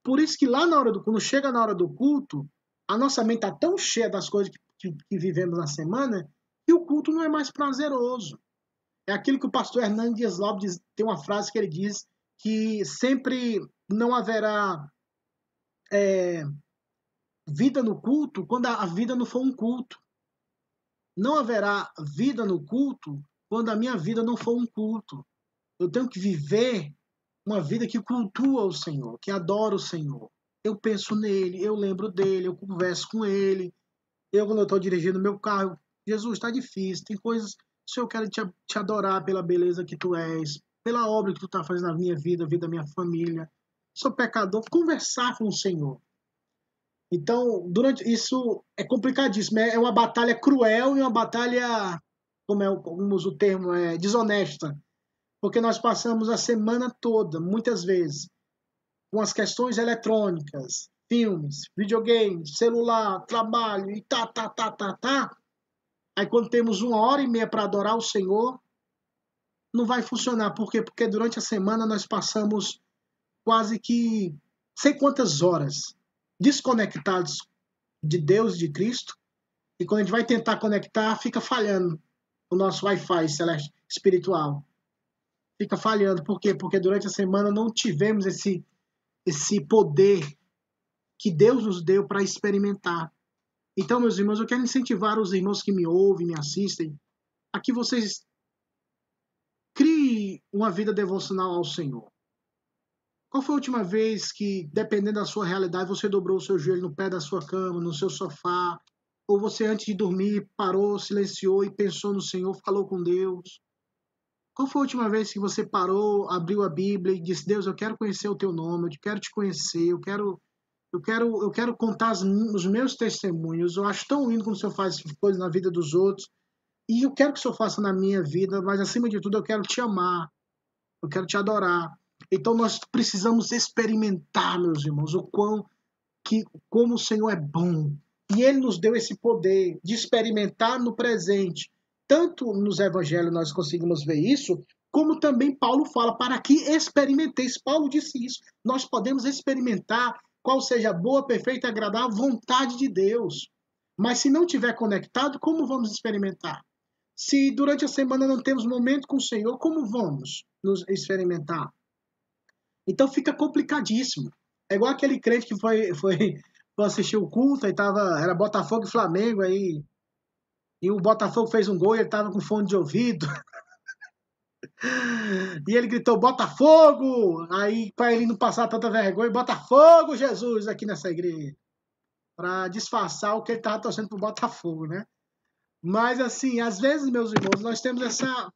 Speaker 2: Por isso que lá na hora do quando chega na hora do culto, a nossa mente está tão cheia das coisas que, que, que vivemos na semana e o culto não é mais prazeroso. É aquilo que o pastor Hernandes Lopes tem uma frase que ele diz que sempre não haverá é, vida no culto quando a vida não for um culto. Não haverá vida no culto quando a minha vida não for um culto. Eu tenho que viver uma vida que cultua o Senhor, que adora o Senhor. Eu penso nele, eu lembro dele, eu converso com ele. Eu, quando eu estou dirigindo meu carro, Jesus, está difícil, tem coisas. Senhor, eu quero te, te adorar pela beleza que tu és, pela obra que tu está fazendo na minha vida, vida da minha família. Sou pecador, conversar com o Senhor. Então, durante isso é complicadíssimo. É uma batalha cruel e uma batalha, como é como o termo, é desonesta. Porque nós passamos a semana toda, muitas vezes, com as questões eletrônicas, filmes, videogames, celular, trabalho e tá, tá, tá, tá, tá. Aí quando temos uma hora e meia para adorar o Senhor, não vai funcionar. Por quê? Porque durante a semana nós passamos quase que sei quantas horas desconectados de Deus de Cristo. E quando a gente vai tentar conectar, fica falhando o nosso Wi-Fi celeste espiritual. Fica falhando. Por quê? Porque durante a semana não tivemos esse, esse poder que Deus nos deu para experimentar. Então, meus irmãos, eu quero incentivar os irmãos que me ouvem, me assistem, a que vocês criem uma vida devocional ao Senhor. Qual foi a última vez que, dependendo da sua realidade, você dobrou o seu joelho no pé da sua cama, no seu sofá, ou você antes de dormir parou, silenciou e pensou no Senhor, falou com Deus? Qual foi a última vez que você parou, abriu a Bíblia e disse: Deus, eu quero conhecer o Teu nome, eu quero te conhecer, eu quero, eu quero, eu quero contar os meus testemunhos. Eu acho tão lindo quando o Senhor faz coisas na vida dos outros e eu quero que o Senhor faça na minha vida, mas acima de tudo eu quero te amar, eu quero te adorar. Então nós precisamos experimentar, meus irmãos, o quão que como o Senhor é bom. E ele nos deu esse poder de experimentar no presente. Tanto nos evangelhos nós conseguimos ver isso, como também Paulo fala para que experimenteis. Paulo disse isso. Nós podemos experimentar qual seja a boa, perfeita agradável vontade de Deus. Mas se não tiver conectado, como vamos experimentar? Se durante a semana não temos momento com o Senhor, como vamos nos experimentar? Então fica complicadíssimo. É igual aquele crente que foi, foi, assistir o culto e tava, era Botafogo e Flamengo aí. E o Botafogo fez um gol e ele tava com fone de ouvido. E ele gritou Botafogo! Aí para ele não passar tanta vergonha, Botafogo, Jesus, aqui nessa igreja. Para disfarçar o que ele tava torcendo pro Botafogo, né? Mas assim, às vezes, meus irmãos, nós temos essa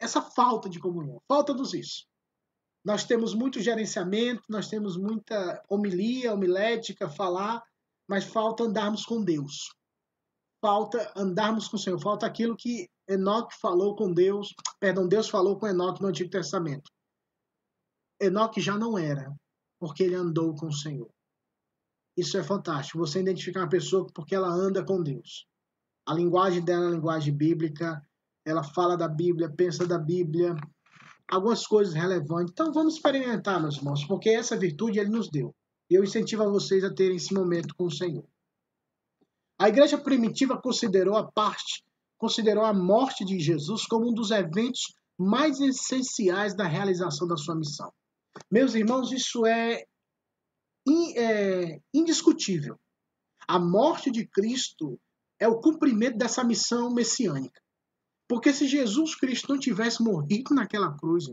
Speaker 2: essa falta de comunhão. Falta-nos isso. Nós temos muito gerenciamento, nós temos muita homilia, homilética, falar, mas falta andarmos com Deus. Falta andarmos com o Senhor. Falta aquilo que Enoque falou com Deus, perdão, Deus falou com Enoque no Antigo Testamento. Enoque já não era, porque ele andou com o Senhor. Isso é fantástico. Você identificar uma pessoa porque ela anda com Deus. A linguagem dela é a linguagem bíblica. Ela fala da Bíblia, pensa da Bíblia, algumas coisas relevantes. Então vamos experimentar, meus irmãos, porque essa virtude ele nos deu. E eu incentivo a vocês a terem esse momento com o Senhor. A igreja primitiva considerou a parte, considerou a morte de Jesus como um dos eventos mais essenciais da realização da sua missão. Meus irmãos, isso é, é indiscutível. A morte de Cristo é o cumprimento dessa missão messiânica. Porque se Jesus Cristo não tivesse morrido naquela cruz,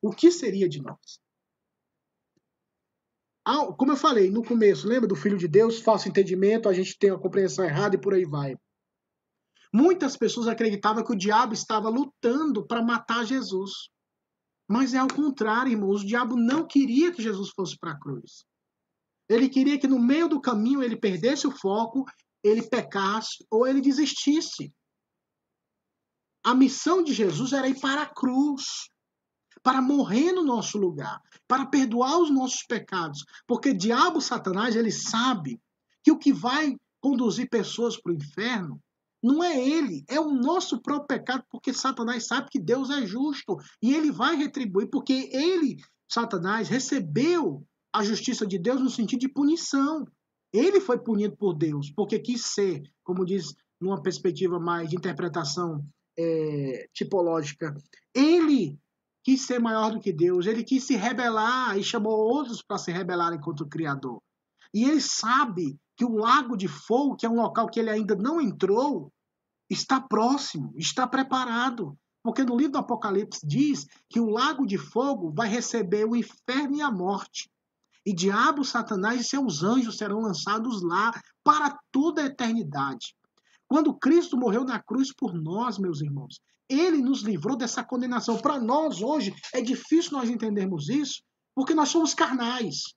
Speaker 2: o que seria de nós? Como eu falei no começo, lembra do Filho de Deus, falso entendimento, a gente tem a compreensão errada e por aí vai. Muitas pessoas acreditavam que o diabo estava lutando para matar Jesus. Mas é ao contrário, irmãos. O diabo não queria que Jesus fosse para a cruz. Ele queria que no meio do caminho ele perdesse o foco, ele pecasse ou ele desistisse. A missão de Jesus era ir para a cruz, para morrer no nosso lugar, para perdoar os nossos pecados, porque diabo Satanás, ele sabe que o que vai conduzir pessoas para o inferno não é ele, é o nosso próprio pecado, porque Satanás sabe que Deus é justo e ele vai retribuir, porque ele, Satanás, recebeu a justiça de Deus no sentido de punição. Ele foi punido por Deus, porque quis ser, como diz numa perspectiva mais de interpretação é, tipológica. Ele quis ser maior do que Deus, ele quis se rebelar e chamou outros para se rebelarem contra o Criador. E ele sabe que o lago de fogo, que é um local que ele ainda não entrou, está próximo, está preparado. Porque no livro do Apocalipse diz que o lago de fogo vai receber o inferno e a morte. E diabo, Satanás e seus anjos serão lançados lá para toda a eternidade. Quando Cristo morreu na cruz por nós, meus irmãos, ele nos livrou dessa condenação. Para nós, hoje, é difícil nós entendermos isso, porque nós somos carnais.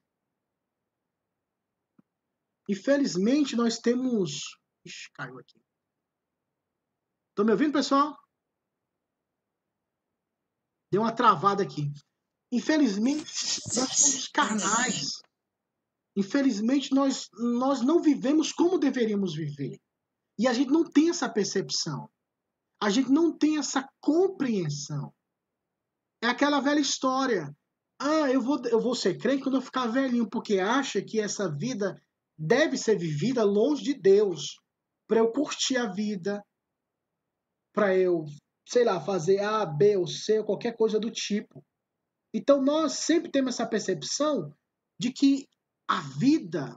Speaker 2: Infelizmente, nós temos. Ixi, caiu aqui. Estão me ouvindo, pessoal? Deu uma travada aqui. Infelizmente, nós somos carnais. Infelizmente, nós, nós não vivemos como deveríamos viver. E a gente não tem essa percepção. A gente não tem essa compreensão. É aquela velha história. Ah, eu vou, eu vou ser crente quando eu ficar velhinho, porque acha que essa vida deve ser vivida longe de Deus. Para eu curtir a vida, para eu, sei lá, fazer A, B ou C, ou qualquer coisa do tipo. Então nós sempre temos essa percepção de que a vida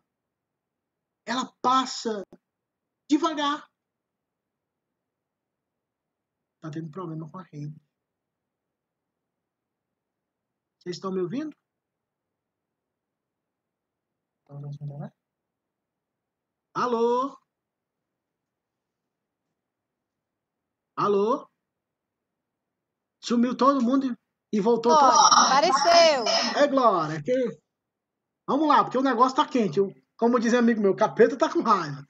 Speaker 2: ela passa devagar. Tá tendo problema com a rede. Vocês estão me ouvindo? Alô? Alô? Sumiu todo mundo e voltou
Speaker 6: Glória, apareceu.
Speaker 2: É, Glória. Que... Vamos lá, porque o negócio tá quente. Como dizia amigo meu, o capeta tá com raiva.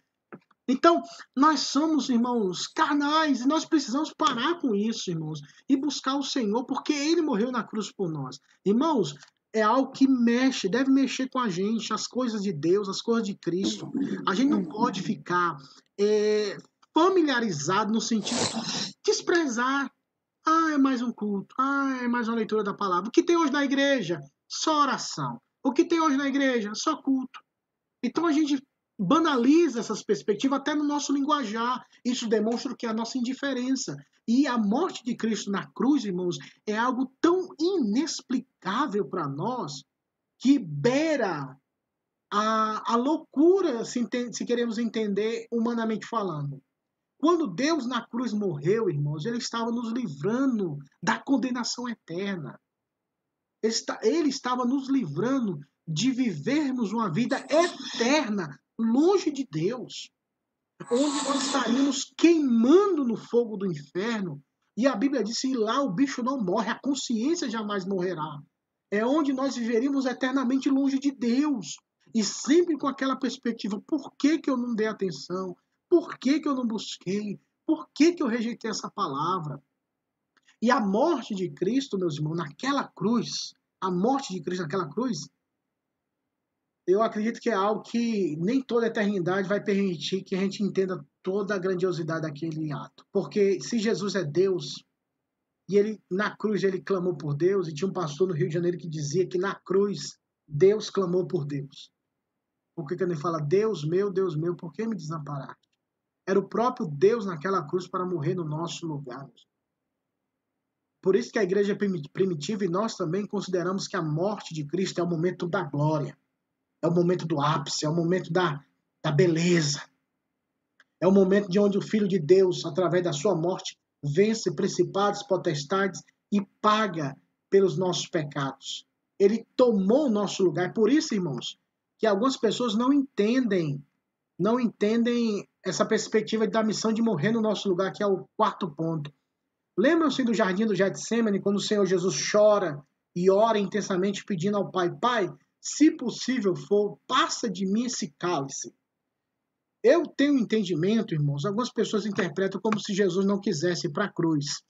Speaker 2: Então, nós somos, irmãos, carnais, e nós precisamos parar com isso, irmãos, e buscar o Senhor, porque Ele morreu na cruz por nós. Irmãos, é algo que mexe, deve mexer com a gente, as coisas de Deus, as coisas de Cristo. A gente não pode ficar é, familiarizado no sentido de desprezar. Ah, é mais um culto. Ah, é mais uma leitura da palavra. O que tem hoje na igreja? Só oração. O que tem hoje na igreja? Só culto. Então a gente banaliza essas perspectivas até no nosso linguajar. Isso demonstra que a nossa indiferença. E a morte de Cristo na cruz, irmãos, é algo tão inexplicável para nós que beira a, a loucura, se, se queremos entender humanamente falando. Quando Deus na cruz morreu, irmãos, ele estava nos livrando da condenação eterna. Ele estava nos livrando de vivermos uma vida eterna longe de Deus, onde nós estaríamos queimando no fogo do inferno. E a Bíblia diz que lá o bicho não morre, a consciência jamais morrerá. É onde nós viveríamos eternamente longe de Deus. E sempre com aquela perspectiva: por que, que eu não dei atenção? Por que, que eu não busquei? Por que, que eu rejeitei essa palavra? E a morte de Cristo, meus irmãos, naquela cruz, a morte de Cristo naquela cruz, eu acredito que é algo que nem toda a eternidade vai permitir que a gente entenda toda a grandiosidade daquele ato. Porque se Jesus é Deus, e ele na cruz ele clamou por Deus, e tinha um pastor no Rio de Janeiro que dizia que na cruz Deus clamou por Deus. Por que, que ele fala, Deus meu, Deus meu, por que me desamparar? Era o próprio Deus naquela cruz para morrer no nosso lugar. Por isso que a igreja é primitiva e nós também consideramos que a morte de Cristo é o momento da glória. É o momento do ápice, é o momento da, da beleza. É o momento de onde o Filho de Deus, através da sua morte, vence principados, potestades e paga pelos nossos pecados. Ele tomou o nosso lugar. Por isso, irmãos, que algumas pessoas não entendem, não entendem essa perspectiva da missão de morrer no nosso lugar, que é o quarto ponto. Lembram-se do jardim do Getsemane, quando o Senhor Jesus chora e ora intensamente pedindo ao Pai, Pai, se possível for, passa de mim esse cálice. Eu tenho entendimento, irmãos, algumas pessoas interpretam como se Jesus não quisesse ir para a cruz.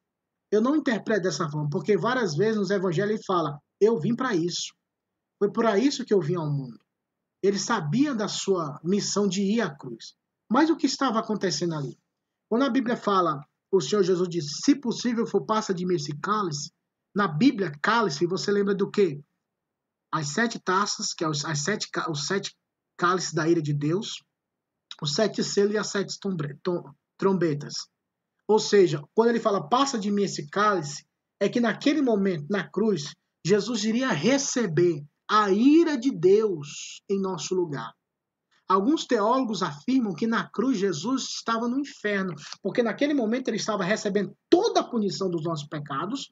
Speaker 2: Eu não interpreto dessa forma, porque várias vezes nos evangelhos ele fala: Eu vim para isso. Foi por isso que eu vim ao mundo. Ele sabia da sua missão de ir à cruz. Mas o que estava acontecendo ali? Quando a Bíblia fala, o Senhor Jesus diz: Se possível for, passa de mim esse cálice. Na Bíblia, cálice, você lembra do quê? as sete taças, que é os, sete, os sete cálices da ira de Deus, os sete selos e as sete trombetas. Ou seja, quando ele fala, passa de mim esse cálice, é que naquele momento, na cruz, Jesus iria receber a ira de Deus em nosso lugar. Alguns teólogos afirmam que na cruz Jesus estava no inferno, porque naquele momento ele estava recebendo toda a punição dos nossos pecados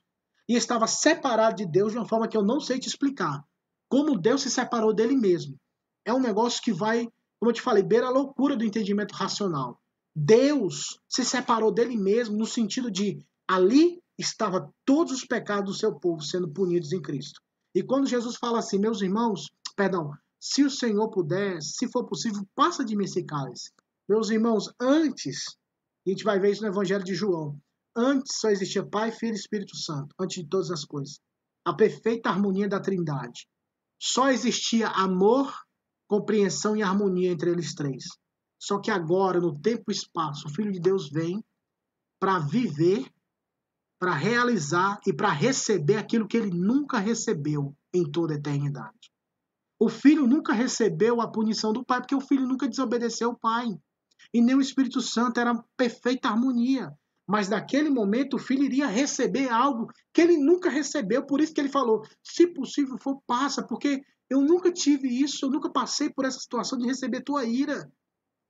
Speaker 2: e estava separado de Deus de uma forma que eu não sei te explicar como Deus se separou dele mesmo. É um negócio que vai, como eu te falei, beira a loucura do entendimento racional. Deus se separou dele mesmo no sentido de ali estava todos os pecados do seu povo sendo punidos em Cristo. E quando Jesus fala assim, meus irmãos, perdão, se o Senhor puder, se for possível, passa de mim esse cálice. Meus irmãos, antes, a gente vai ver isso no Evangelho de João, antes só existia Pai, Filho e Espírito Santo, antes de todas as coisas. A perfeita harmonia da Trindade. Só existia amor, compreensão e harmonia entre eles três. Só que agora, no tempo e espaço, o Filho de Deus vem para viver, para realizar e para receber aquilo que ele nunca recebeu em toda a eternidade. O filho nunca recebeu a punição do pai, porque o filho nunca desobedeceu o pai. E nem o Espírito Santo era perfeita harmonia. Mas naquele momento o filho iria receber algo que ele nunca recebeu. Por isso que ele falou: se possível for, passa, porque eu nunca tive isso, eu nunca passei por essa situação de receber tua ira,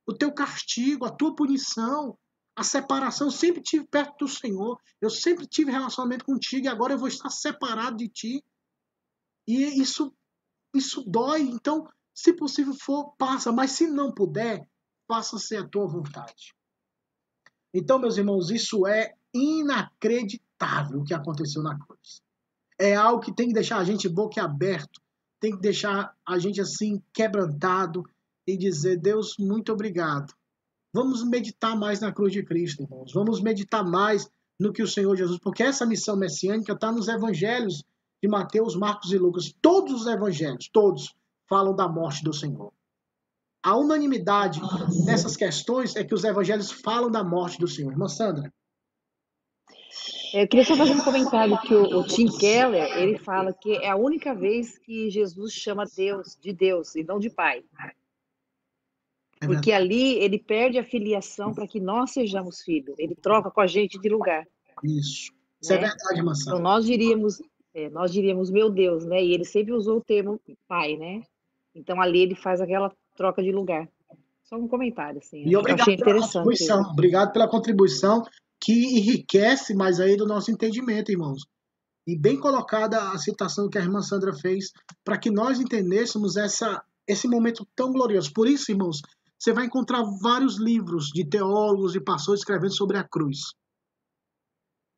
Speaker 2: o teu castigo, a tua punição, a separação. Eu sempre tive perto do Senhor, eu sempre tive relacionamento contigo e agora eu vou estar separado de ti. E isso isso dói. Então, se possível for, passa. Mas se não puder, ser a tua vontade. Então, meus irmãos, isso é inacreditável o que aconteceu na cruz. É algo que tem que deixar a gente boca aberto, tem que deixar a gente assim quebrantado e dizer: Deus, muito obrigado. Vamos meditar mais na cruz de Cristo, irmãos. Vamos meditar mais no que o Senhor Jesus, porque essa missão messiânica está nos evangelhos de Mateus, Marcos e Lucas, todos os evangelhos, todos falam da morte do Senhor. A unanimidade nessas questões é que os evangelhos falam da morte do Senhor. Irmã Sandra.
Speaker 3: Eu queria só fazer um comentário que o, o, Tim Keller, ele fala que é a única vez que Jesus chama Deus de Deus e não de Pai. É Porque ali ele perde a filiação para que nós sejamos filhos. Ele troca com a gente de lugar.
Speaker 2: Isso. Isso é né? é verdade, Maçã.
Speaker 3: Então nós diríamos, é, nós diríamos, meu Deus, né? E ele sempre usou o termo pai, né? Então ali ele faz aquela troca de lugar. Só um comentário, assim.
Speaker 2: E obrigado achei pela contribuição. Obrigado pela contribuição que enriquece mais aí do nosso entendimento, irmãos. E bem colocada a citação que a irmã Sandra fez para que nós entendêssemos essa, esse momento tão glorioso. Por isso, irmãos, você vai encontrar vários livros de teólogos e pastores escrevendo sobre a cruz.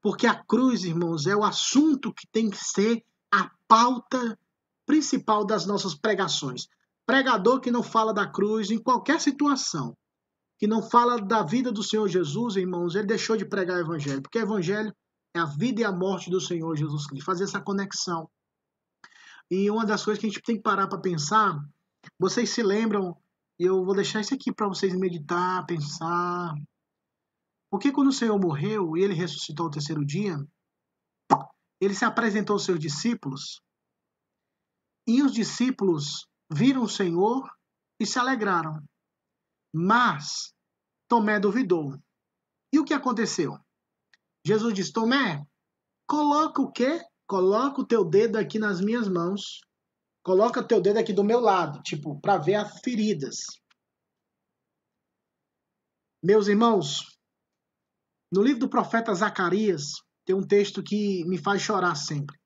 Speaker 2: Porque a cruz, irmãos, é o assunto que tem que ser a pauta principal das nossas pregações. Pregador que não fala da cruz em qualquer situação, que não fala da vida do Senhor Jesus, irmãos, ele deixou de pregar o evangelho, porque o evangelho é a vida e a morte do Senhor Jesus Cristo, fazer essa conexão. E uma das coisas que a gente tem que parar para pensar, vocês se lembram, eu vou deixar isso aqui para vocês meditar, pensar, porque quando o Senhor morreu e ele ressuscitou ao terceiro dia, ele se apresentou aos seus discípulos e os discípulos viram o Senhor e se alegraram. Mas Tomé duvidou. E o que aconteceu? Jesus disse: Tomé, coloca o quê? Coloca o teu dedo aqui nas minhas mãos. Coloca o teu dedo aqui do meu lado, tipo, para ver as feridas. Meus irmãos, no livro do profeta Zacarias, tem um texto que me faz chorar sempre.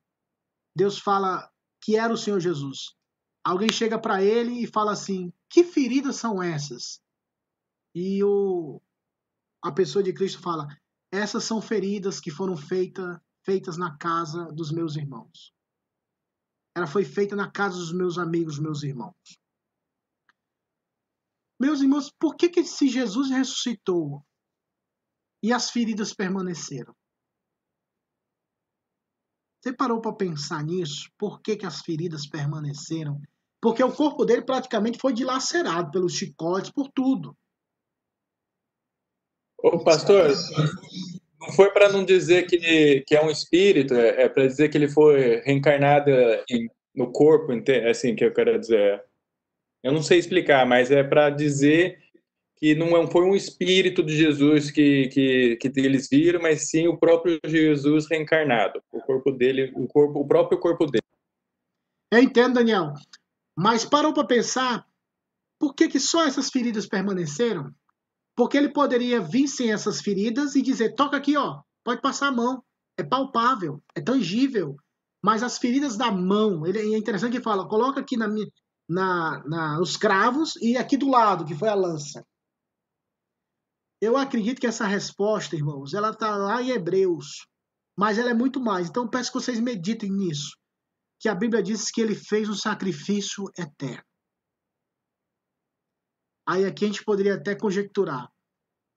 Speaker 2: Deus fala que era o Senhor Jesus. Alguém chega para ele e fala assim: Que feridas são essas? E o, a pessoa de Cristo fala: Essas são feridas que foram feita, feitas na casa dos meus irmãos. Ela foi feita na casa dos meus amigos, meus irmãos. Meus irmãos, por que, que se Jesus ressuscitou e as feridas permaneceram. Você parou para pensar nisso? Por que, que as feridas permaneceram? Porque o corpo dele praticamente foi dilacerado pelos chicotes, por tudo.
Speaker 4: Ô, pastor, não foi para não dizer que, que é um espírito, é, é para dizer que ele foi reencarnado em, no corpo, assim que eu quero dizer. Eu não sei explicar, mas é para dizer que não é foi um espírito de Jesus que, que, que eles viram, mas sim o próprio Jesus reencarnado, o corpo dele, o corpo, o próprio corpo dele.
Speaker 2: Eu entendo, Daniel. Mas parou para pensar por que, que só essas feridas permaneceram? Porque ele poderia vir sem essas feridas e dizer: toca aqui, ó, pode passar a mão. É palpável, é tangível. Mas as feridas da mão, ele é interessante que fala: coloca aqui na, na, na, os cravos e aqui do lado, que foi a lança. Eu acredito que essa resposta, irmãos, ela está lá em Hebreus, mas ela é muito mais. Então peço que vocês meditem nisso, que a Bíblia diz que ele fez um sacrifício eterno. Aí aqui a gente poderia até conjecturar.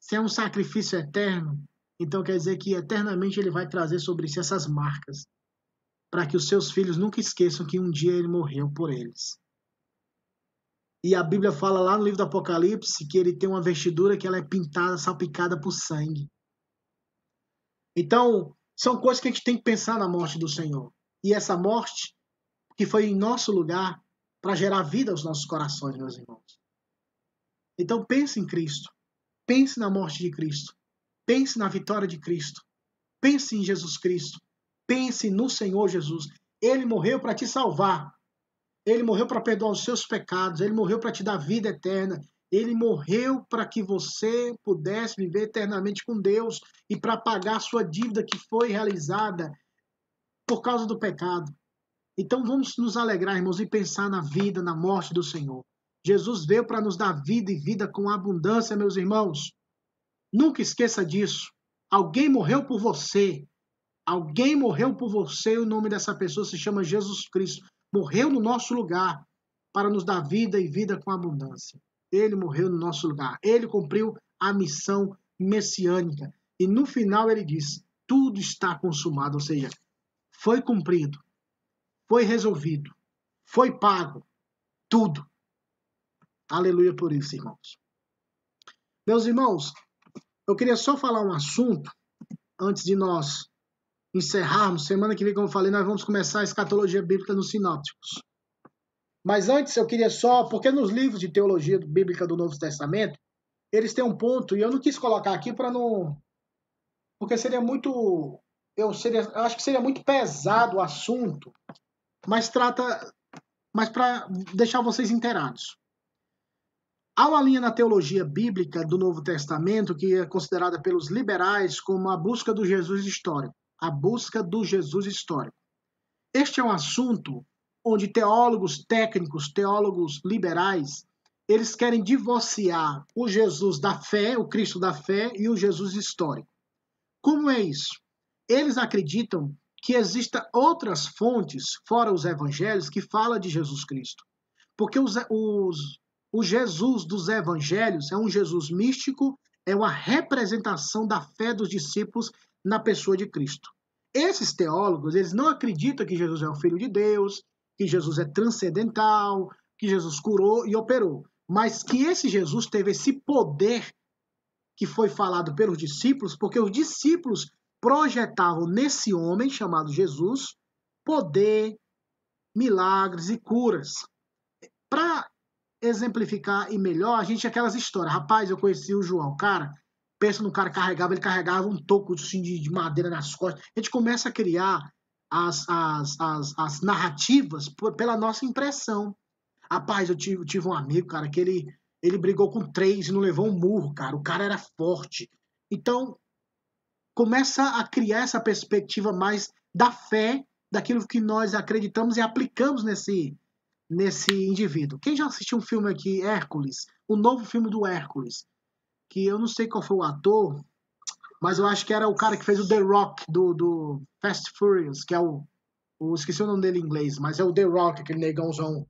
Speaker 2: Se é um sacrifício eterno, então quer dizer que eternamente ele vai trazer sobre si essas marcas, para que os seus filhos nunca esqueçam que um dia ele morreu por eles. E a Bíblia fala lá no livro do Apocalipse que ele tem uma vestidura que ela é pintada, salpicada por sangue. Então, são coisas que a gente tem que pensar na morte do Senhor. E essa morte, que foi em nosso lugar, para gerar vida aos nossos corações, meus irmãos. Então, pense em Cristo. Pense na morte de Cristo. Pense na vitória de Cristo. Pense em Jesus Cristo. Pense no Senhor Jesus. Ele morreu para te salvar. Ele morreu para perdoar os seus pecados. Ele morreu para te dar vida eterna. Ele morreu para que você pudesse viver eternamente com Deus e para pagar a sua dívida que foi realizada por causa do pecado. Então vamos nos alegrar, irmãos, e pensar na vida, na morte do Senhor. Jesus veio para nos dar vida e vida com abundância, meus irmãos. Nunca esqueça disso. Alguém morreu por você. Alguém morreu por você o nome dessa pessoa se chama Jesus Cristo. Morreu no nosso lugar para nos dar vida e vida com abundância. Ele morreu no nosso lugar. Ele cumpriu a missão messiânica. E no final ele diz: tudo está consumado, ou seja, foi cumprido, foi resolvido, foi pago, tudo. Aleluia por isso, irmãos. Meus irmãos, eu queria só falar um assunto antes de nós encerrarmos. Semana que vem, como eu falei, nós vamos começar a escatologia bíblica nos sinópticos. Mas antes eu queria só, porque nos livros de teologia bíblica do Novo Testamento, eles têm um ponto, e eu não quis colocar aqui para não. Porque seria muito. Eu, seria, eu acho que seria muito pesado o assunto, mas trata. Mas para deixar vocês inteirados. Há uma linha na teologia bíblica do Novo Testamento que é considerada pelos liberais como a busca do Jesus histórico. A busca do Jesus histórico. Este é um assunto onde teólogos técnicos, teólogos liberais, eles querem divorciar o Jesus da fé, o Cristo da fé e o Jesus histórico. Como é isso? Eles acreditam que existam outras fontes, fora os evangelhos, que falam de Jesus Cristo. Porque os, os, o Jesus dos evangelhos é um Jesus místico, é uma representação da fé dos discípulos na pessoa de Cristo. Esses teólogos, eles não acreditam que Jesus é o filho de Deus, que Jesus é transcendental, que Jesus curou e operou, mas que esse Jesus teve esse poder que foi falado pelos discípulos, porque os discípulos projetavam nesse homem chamado Jesus poder, milagres e curas. Para exemplificar e melhor, a gente aquelas histórias. Rapaz, eu conheci o João, cara. Pensa no cara carregava, ele carregava um toco assim, de, de madeira nas costas. A gente começa a criar as, as, as, as narrativas por, pela nossa impressão. Rapaz, eu tive, tive um amigo, cara, que ele, ele brigou com três e não levou um murro, cara. O cara era forte. Então, começa a criar essa perspectiva mais da fé, daquilo que nós acreditamos e aplicamos nesse, nesse indivíduo. Quem já assistiu um filme aqui, Hércules, o novo filme do Hércules, que eu não sei qual foi o ator, mas eu acho que era o cara que fez o The Rock do, do Fast Furious, que é o, o. Esqueci o nome dele em inglês, mas é o The Rock, aquele negãozão.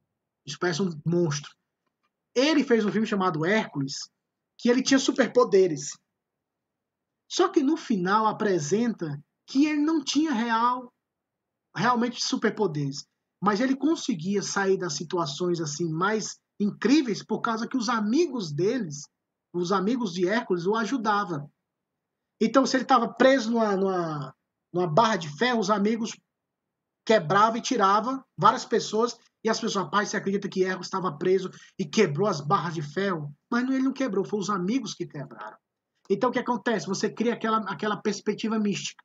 Speaker 2: Parece um monstro. Ele fez um filme chamado Hércules, que ele tinha superpoderes. Só que no final apresenta que ele não tinha real, realmente superpoderes mas ele conseguia sair das situações assim mais incríveis por causa que os amigos deles, os amigos de Hércules, o ajudavam. Então, se ele estava preso numa, numa, numa, barra de ferro, os amigos quebravam e tiravam várias pessoas, e as pessoas, rapaz, você acredita que Hércules estava preso e quebrou as barras de ferro? Mas não, ele não quebrou, foram os amigos que quebraram. Então, o que acontece? Você cria aquela, aquela perspectiva mística.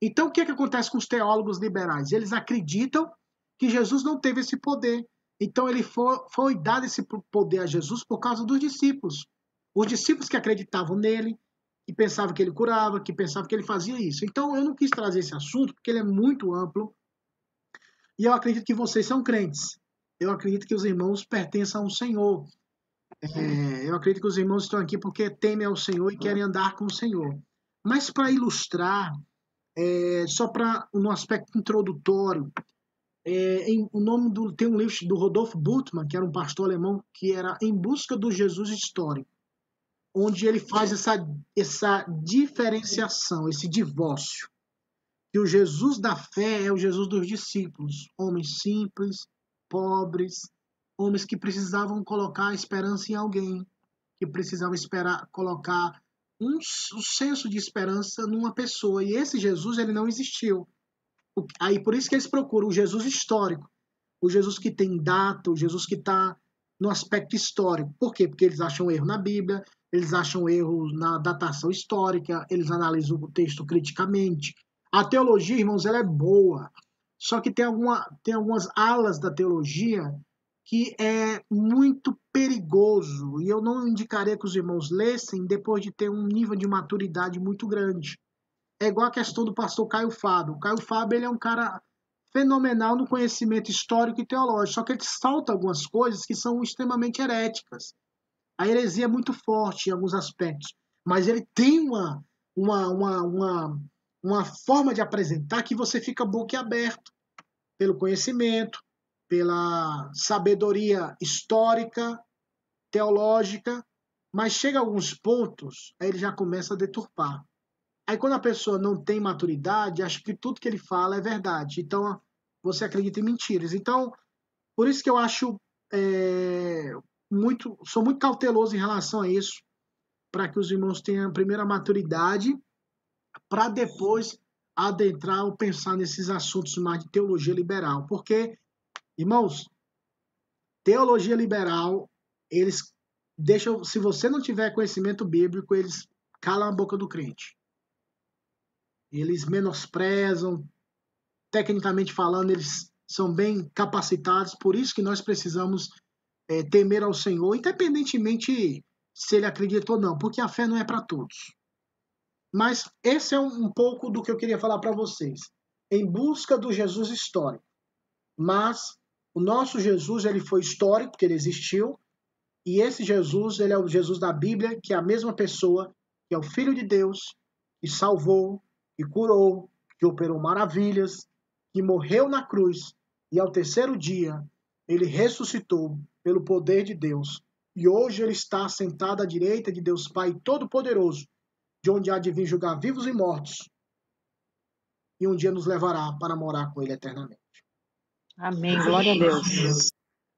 Speaker 2: Então, o que, é que acontece com os teólogos liberais? Eles acreditam que Jesus não teve esse poder. Então ele foi, foi dado esse poder a Jesus por causa dos discípulos. Os discípulos que acreditavam nele, que pensavam que ele curava, que pensavam que ele fazia isso. Então eu não quis trazer esse assunto porque ele é muito amplo. E eu acredito que vocês são crentes. Eu acredito que os irmãos pertencem ao Senhor. É, eu acredito que os irmãos estão aqui porque temem ao Senhor e querem andar com o Senhor. Mas para ilustrar, é, só para um aspecto introdutório, É, em, o nome do tem um livro do Rodolfo Bultmann, que era um pastor alemão, que era Em Busca do Jesus Histórico, onde ele faz essa, essa diferenciação, esse divórcio. Que o Jesus da fé é o Jesus dos discípulos, homens simples, pobres, homens que precisavam colocar a esperança em alguém, que precisavam esperar colocar um, um senso de esperança numa pessoa. E esse Jesus ele não existiu. Aí por isso que eles procuram o Jesus histórico, o Jesus que tem data, o Jesus que está no aspecto histórico. Por quê? Porque eles acham erro na Bíblia, eles acham erro na datação histórica, eles analisam o texto criticamente. A teologia, irmãos, ela é boa, só que tem, alguma, tem algumas alas da teologia que é muito perigoso e eu não indicaria que os irmãos lessem depois de ter um nível de maturidade muito grande. É igual a questão do pastor Caio Fábio. O Caio Fábio ele é um cara fenomenal no conhecimento histórico e teológico, só que ele salta algumas coisas que são extremamente heréticas. A heresia é muito forte em alguns aspectos, mas ele tem uma, uma, uma, uma, uma forma de apresentar que você fica boquiaberto pelo conhecimento, pela sabedoria histórica, teológica, mas chega a alguns pontos, aí ele já começa a deturpar. Aí quando a pessoa não tem maturidade, acha que tudo que ele fala é verdade. Então você acredita em mentiras. Então, por isso que eu acho é, muito, sou muito cauteloso em relação a isso, para que os irmãos tenham a primeira maturidade, para depois adentrar ou pensar nesses assuntos mais de teologia liberal. Porque Irmãos, teologia liberal, eles deixam, se você não tiver conhecimento bíblico, eles calam a boca do crente. Eles menosprezam, tecnicamente falando, eles são bem capacitados, por isso que nós precisamos é, temer ao Senhor, independentemente se ele acredita ou não, porque a fé não é para todos. Mas esse é um, pouco do que eu queria falar para vocês. Em busca do Jesus histórico. Mas o nosso Jesus ele foi histórico, porque ele existiu, e esse Jesus ele é o Jesus da Bíblia, que é a mesma pessoa, que é o Filho de Deus, que salvou, que curou, que operou maravilhas, que morreu na cruz e ao terceiro dia ele ressuscitou pelo poder de Deus. E hoje ele está sentado à direita de Deus Pai Todo-Poderoso, de onde há de vir julgar vivos e mortos. E um dia nos levará para morar com ele eternamente.
Speaker 3: Amém. Glória a Deus.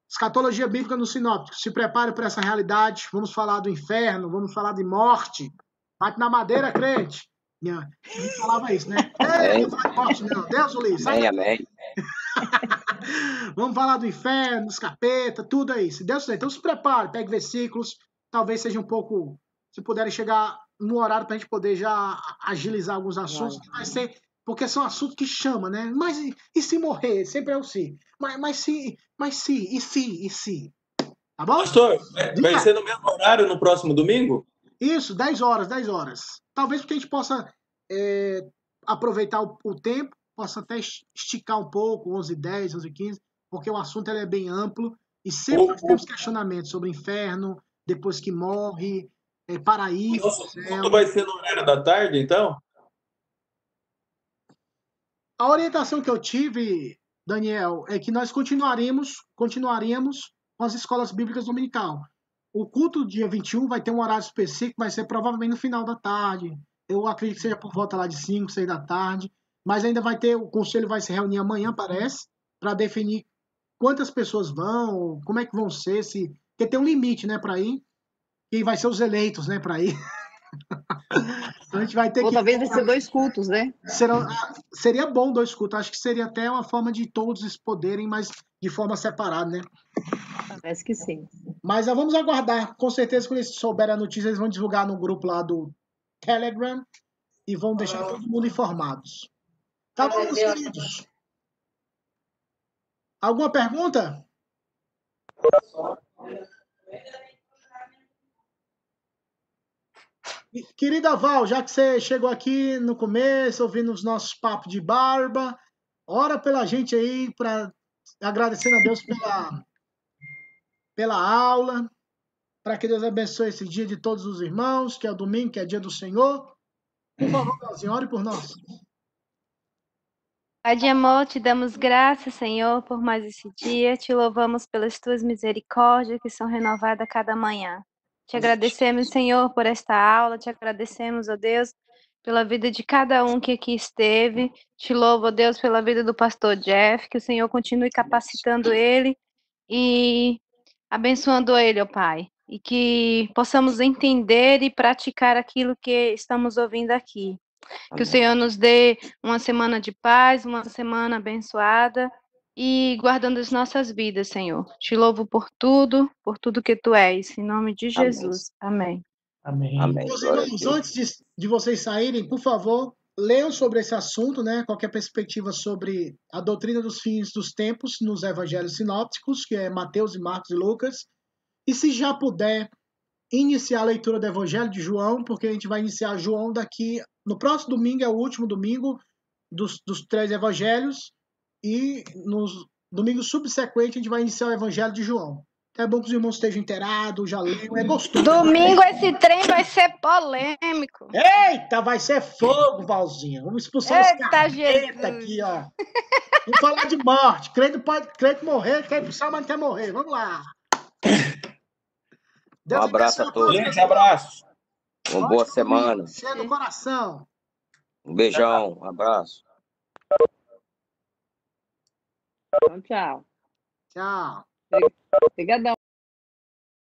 Speaker 2: Escatologia bíblica no sinóptico. Se prepare para essa realidade. Vamos falar do inferno, vamos falar de morte. Bate na madeira, crente. Minha, a gente falava isso, né? Ei, não fala de morte, não. Deus o livre.
Speaker 5: Amém, amém.
Speaker 2: Vamos falar do inferno, dos capeta, tudo aí. Se Deus quiser. Então se prepare, pegue versículos. Talvez seja um pouco. Se puderem chegar no horário para a gente poder já agilizar alguns assuntos, vai ser porque são assuntos que chamam, né? Mas e, e se morrer? Sempre é o se. Mas, mas se, mas se, e se, e se. Tá bom?
Speaker 4: Pastor, vai ser no mesmo horário no próximo domingo?
Speaker 2: Isso, 10 horas, 10 horas. Talvez porque a gente possa é, aproveitar o, o, tempo, possa até esticar um pouco, 11 10 11 15 porque o assunto é bem amplo e sempre nós temos questionamentos sobre o inferno, depois que morre, é, paraíso.
Speaker 4: Nossa, vai ser no horário da tarde, então?
Speaker 2: A orientação que eu tive, Daniel, é que nós continuaremos, continuaremos com as escolas bíblicas dominical. O culto dia 21 vai ter um horário específico, vai ser provavelmente no final da tarde. Eu acredito que seja por volta lá de 5, 6 da tarde. Mas ainda vai ter, o conselho vai se reunir amanhã, parece, para definir quantas pessoas vão, como é que vão ser, se. Porque tem um limite, né, para ir. E vai ser os eleitos, né, para ir. [laughs]
Speaker 3: então a gente vai ter Ou que. talvez vai ser dois cultos, né?
Speaker 2: Será, seria bom dois cultos. Acho que seria até uma forma de todos poderem, mas de forma separada, né?
Speaker 3: Parece que sim.
Speaker 2: Mas vamos aguardar. Com certeza, quando eles souberem a notícia, eles vão divulgar no grupo lá do Telegram e vão deixar todo mundo informados. Tá bom, meus queridos? Alguma pergunta? Querida Val, já que você chegou aqui no começo, ouvindo os nossos papos de barba, ora pela gente aí, para agradecendo a Deus pela, pela aula, para que Deus abençoe esse dia de todos os irmãos, que é o domingo, que é dia do Senhor. Por favor, Valzinho, ore por nós.
Speaker 7: Pai de amor, te damos graças, Senhor, por mais esse dia. Te louvamos pelas tuas misericórdias que são renovadas a cada manhã. Te agradecemos, Senhor, por esta aula. Te agradecemos, ó Deus, pela vida de cada um que aqui esteve. Te louvo, ó Deus, pela vida do pastor Jeff. Que o Senhor continue capacitando ele e abençoando ele, ó Pai. E que possamos entender e praticar aquilo que estamos ouvindo aqui. Que
Speaker 5: Amém.
Speaker 7: o Senhor nos dê uma semana de paz, uma semana abençoada e guardando as nossas vidas, Senhor. Te louvo por tudo, por tudo que tu és. Em nome de. Jesus. Amém.
Speaker 4: Amém.
Speaker 5: Amém.
Speaker 2: Meus irmãos, antes de, de vocês saírem, por favor, leiam sobre esse assunto, né? Qualquer perspectiva sobre a doutrina dos fins dos tempos nos evangelhos sinópticos, que é Mateus e Marcos e Lucas. E se já puder, iniciar a leitura do Evangelho de João, porque a gente vai iniciar João daqui. No próximo domingo é o último domingo dos, dos três evangelhos, e nos domingos subsequentes a gente vai iniciar o Evangelho de João. Então é bom que os irmãos estejam inteirados, já leiam, é gostoso.
Speaker 7: Domingo esse trem vai ser polêmico.
Speaker 2: Eita, vai ser fogo, Valzinha. Vamos expulsar os
Speaker 7: Eita,
Speaker 2: caretas
Speaker 7: Jesus.
Speaker 2: aqui, ó. Vamos falar de morte. Crente pode crente morrer, quer céu, mas não quer morrer. Vamos lá. Deus
Speaker 5: Um abraço a todos.
Speaker 4: Grande abraço.
Speaker 5: Uma
Speaker 2: Ótimo
Speaker 5: boa semana.
Speaker 2: Cheio do coração.
Speaker 5: Um beijão. Um abraço.
Speaker 3: Então, tchau.
Speaker 2: Tchau.
Speaker 3: Obrigadão.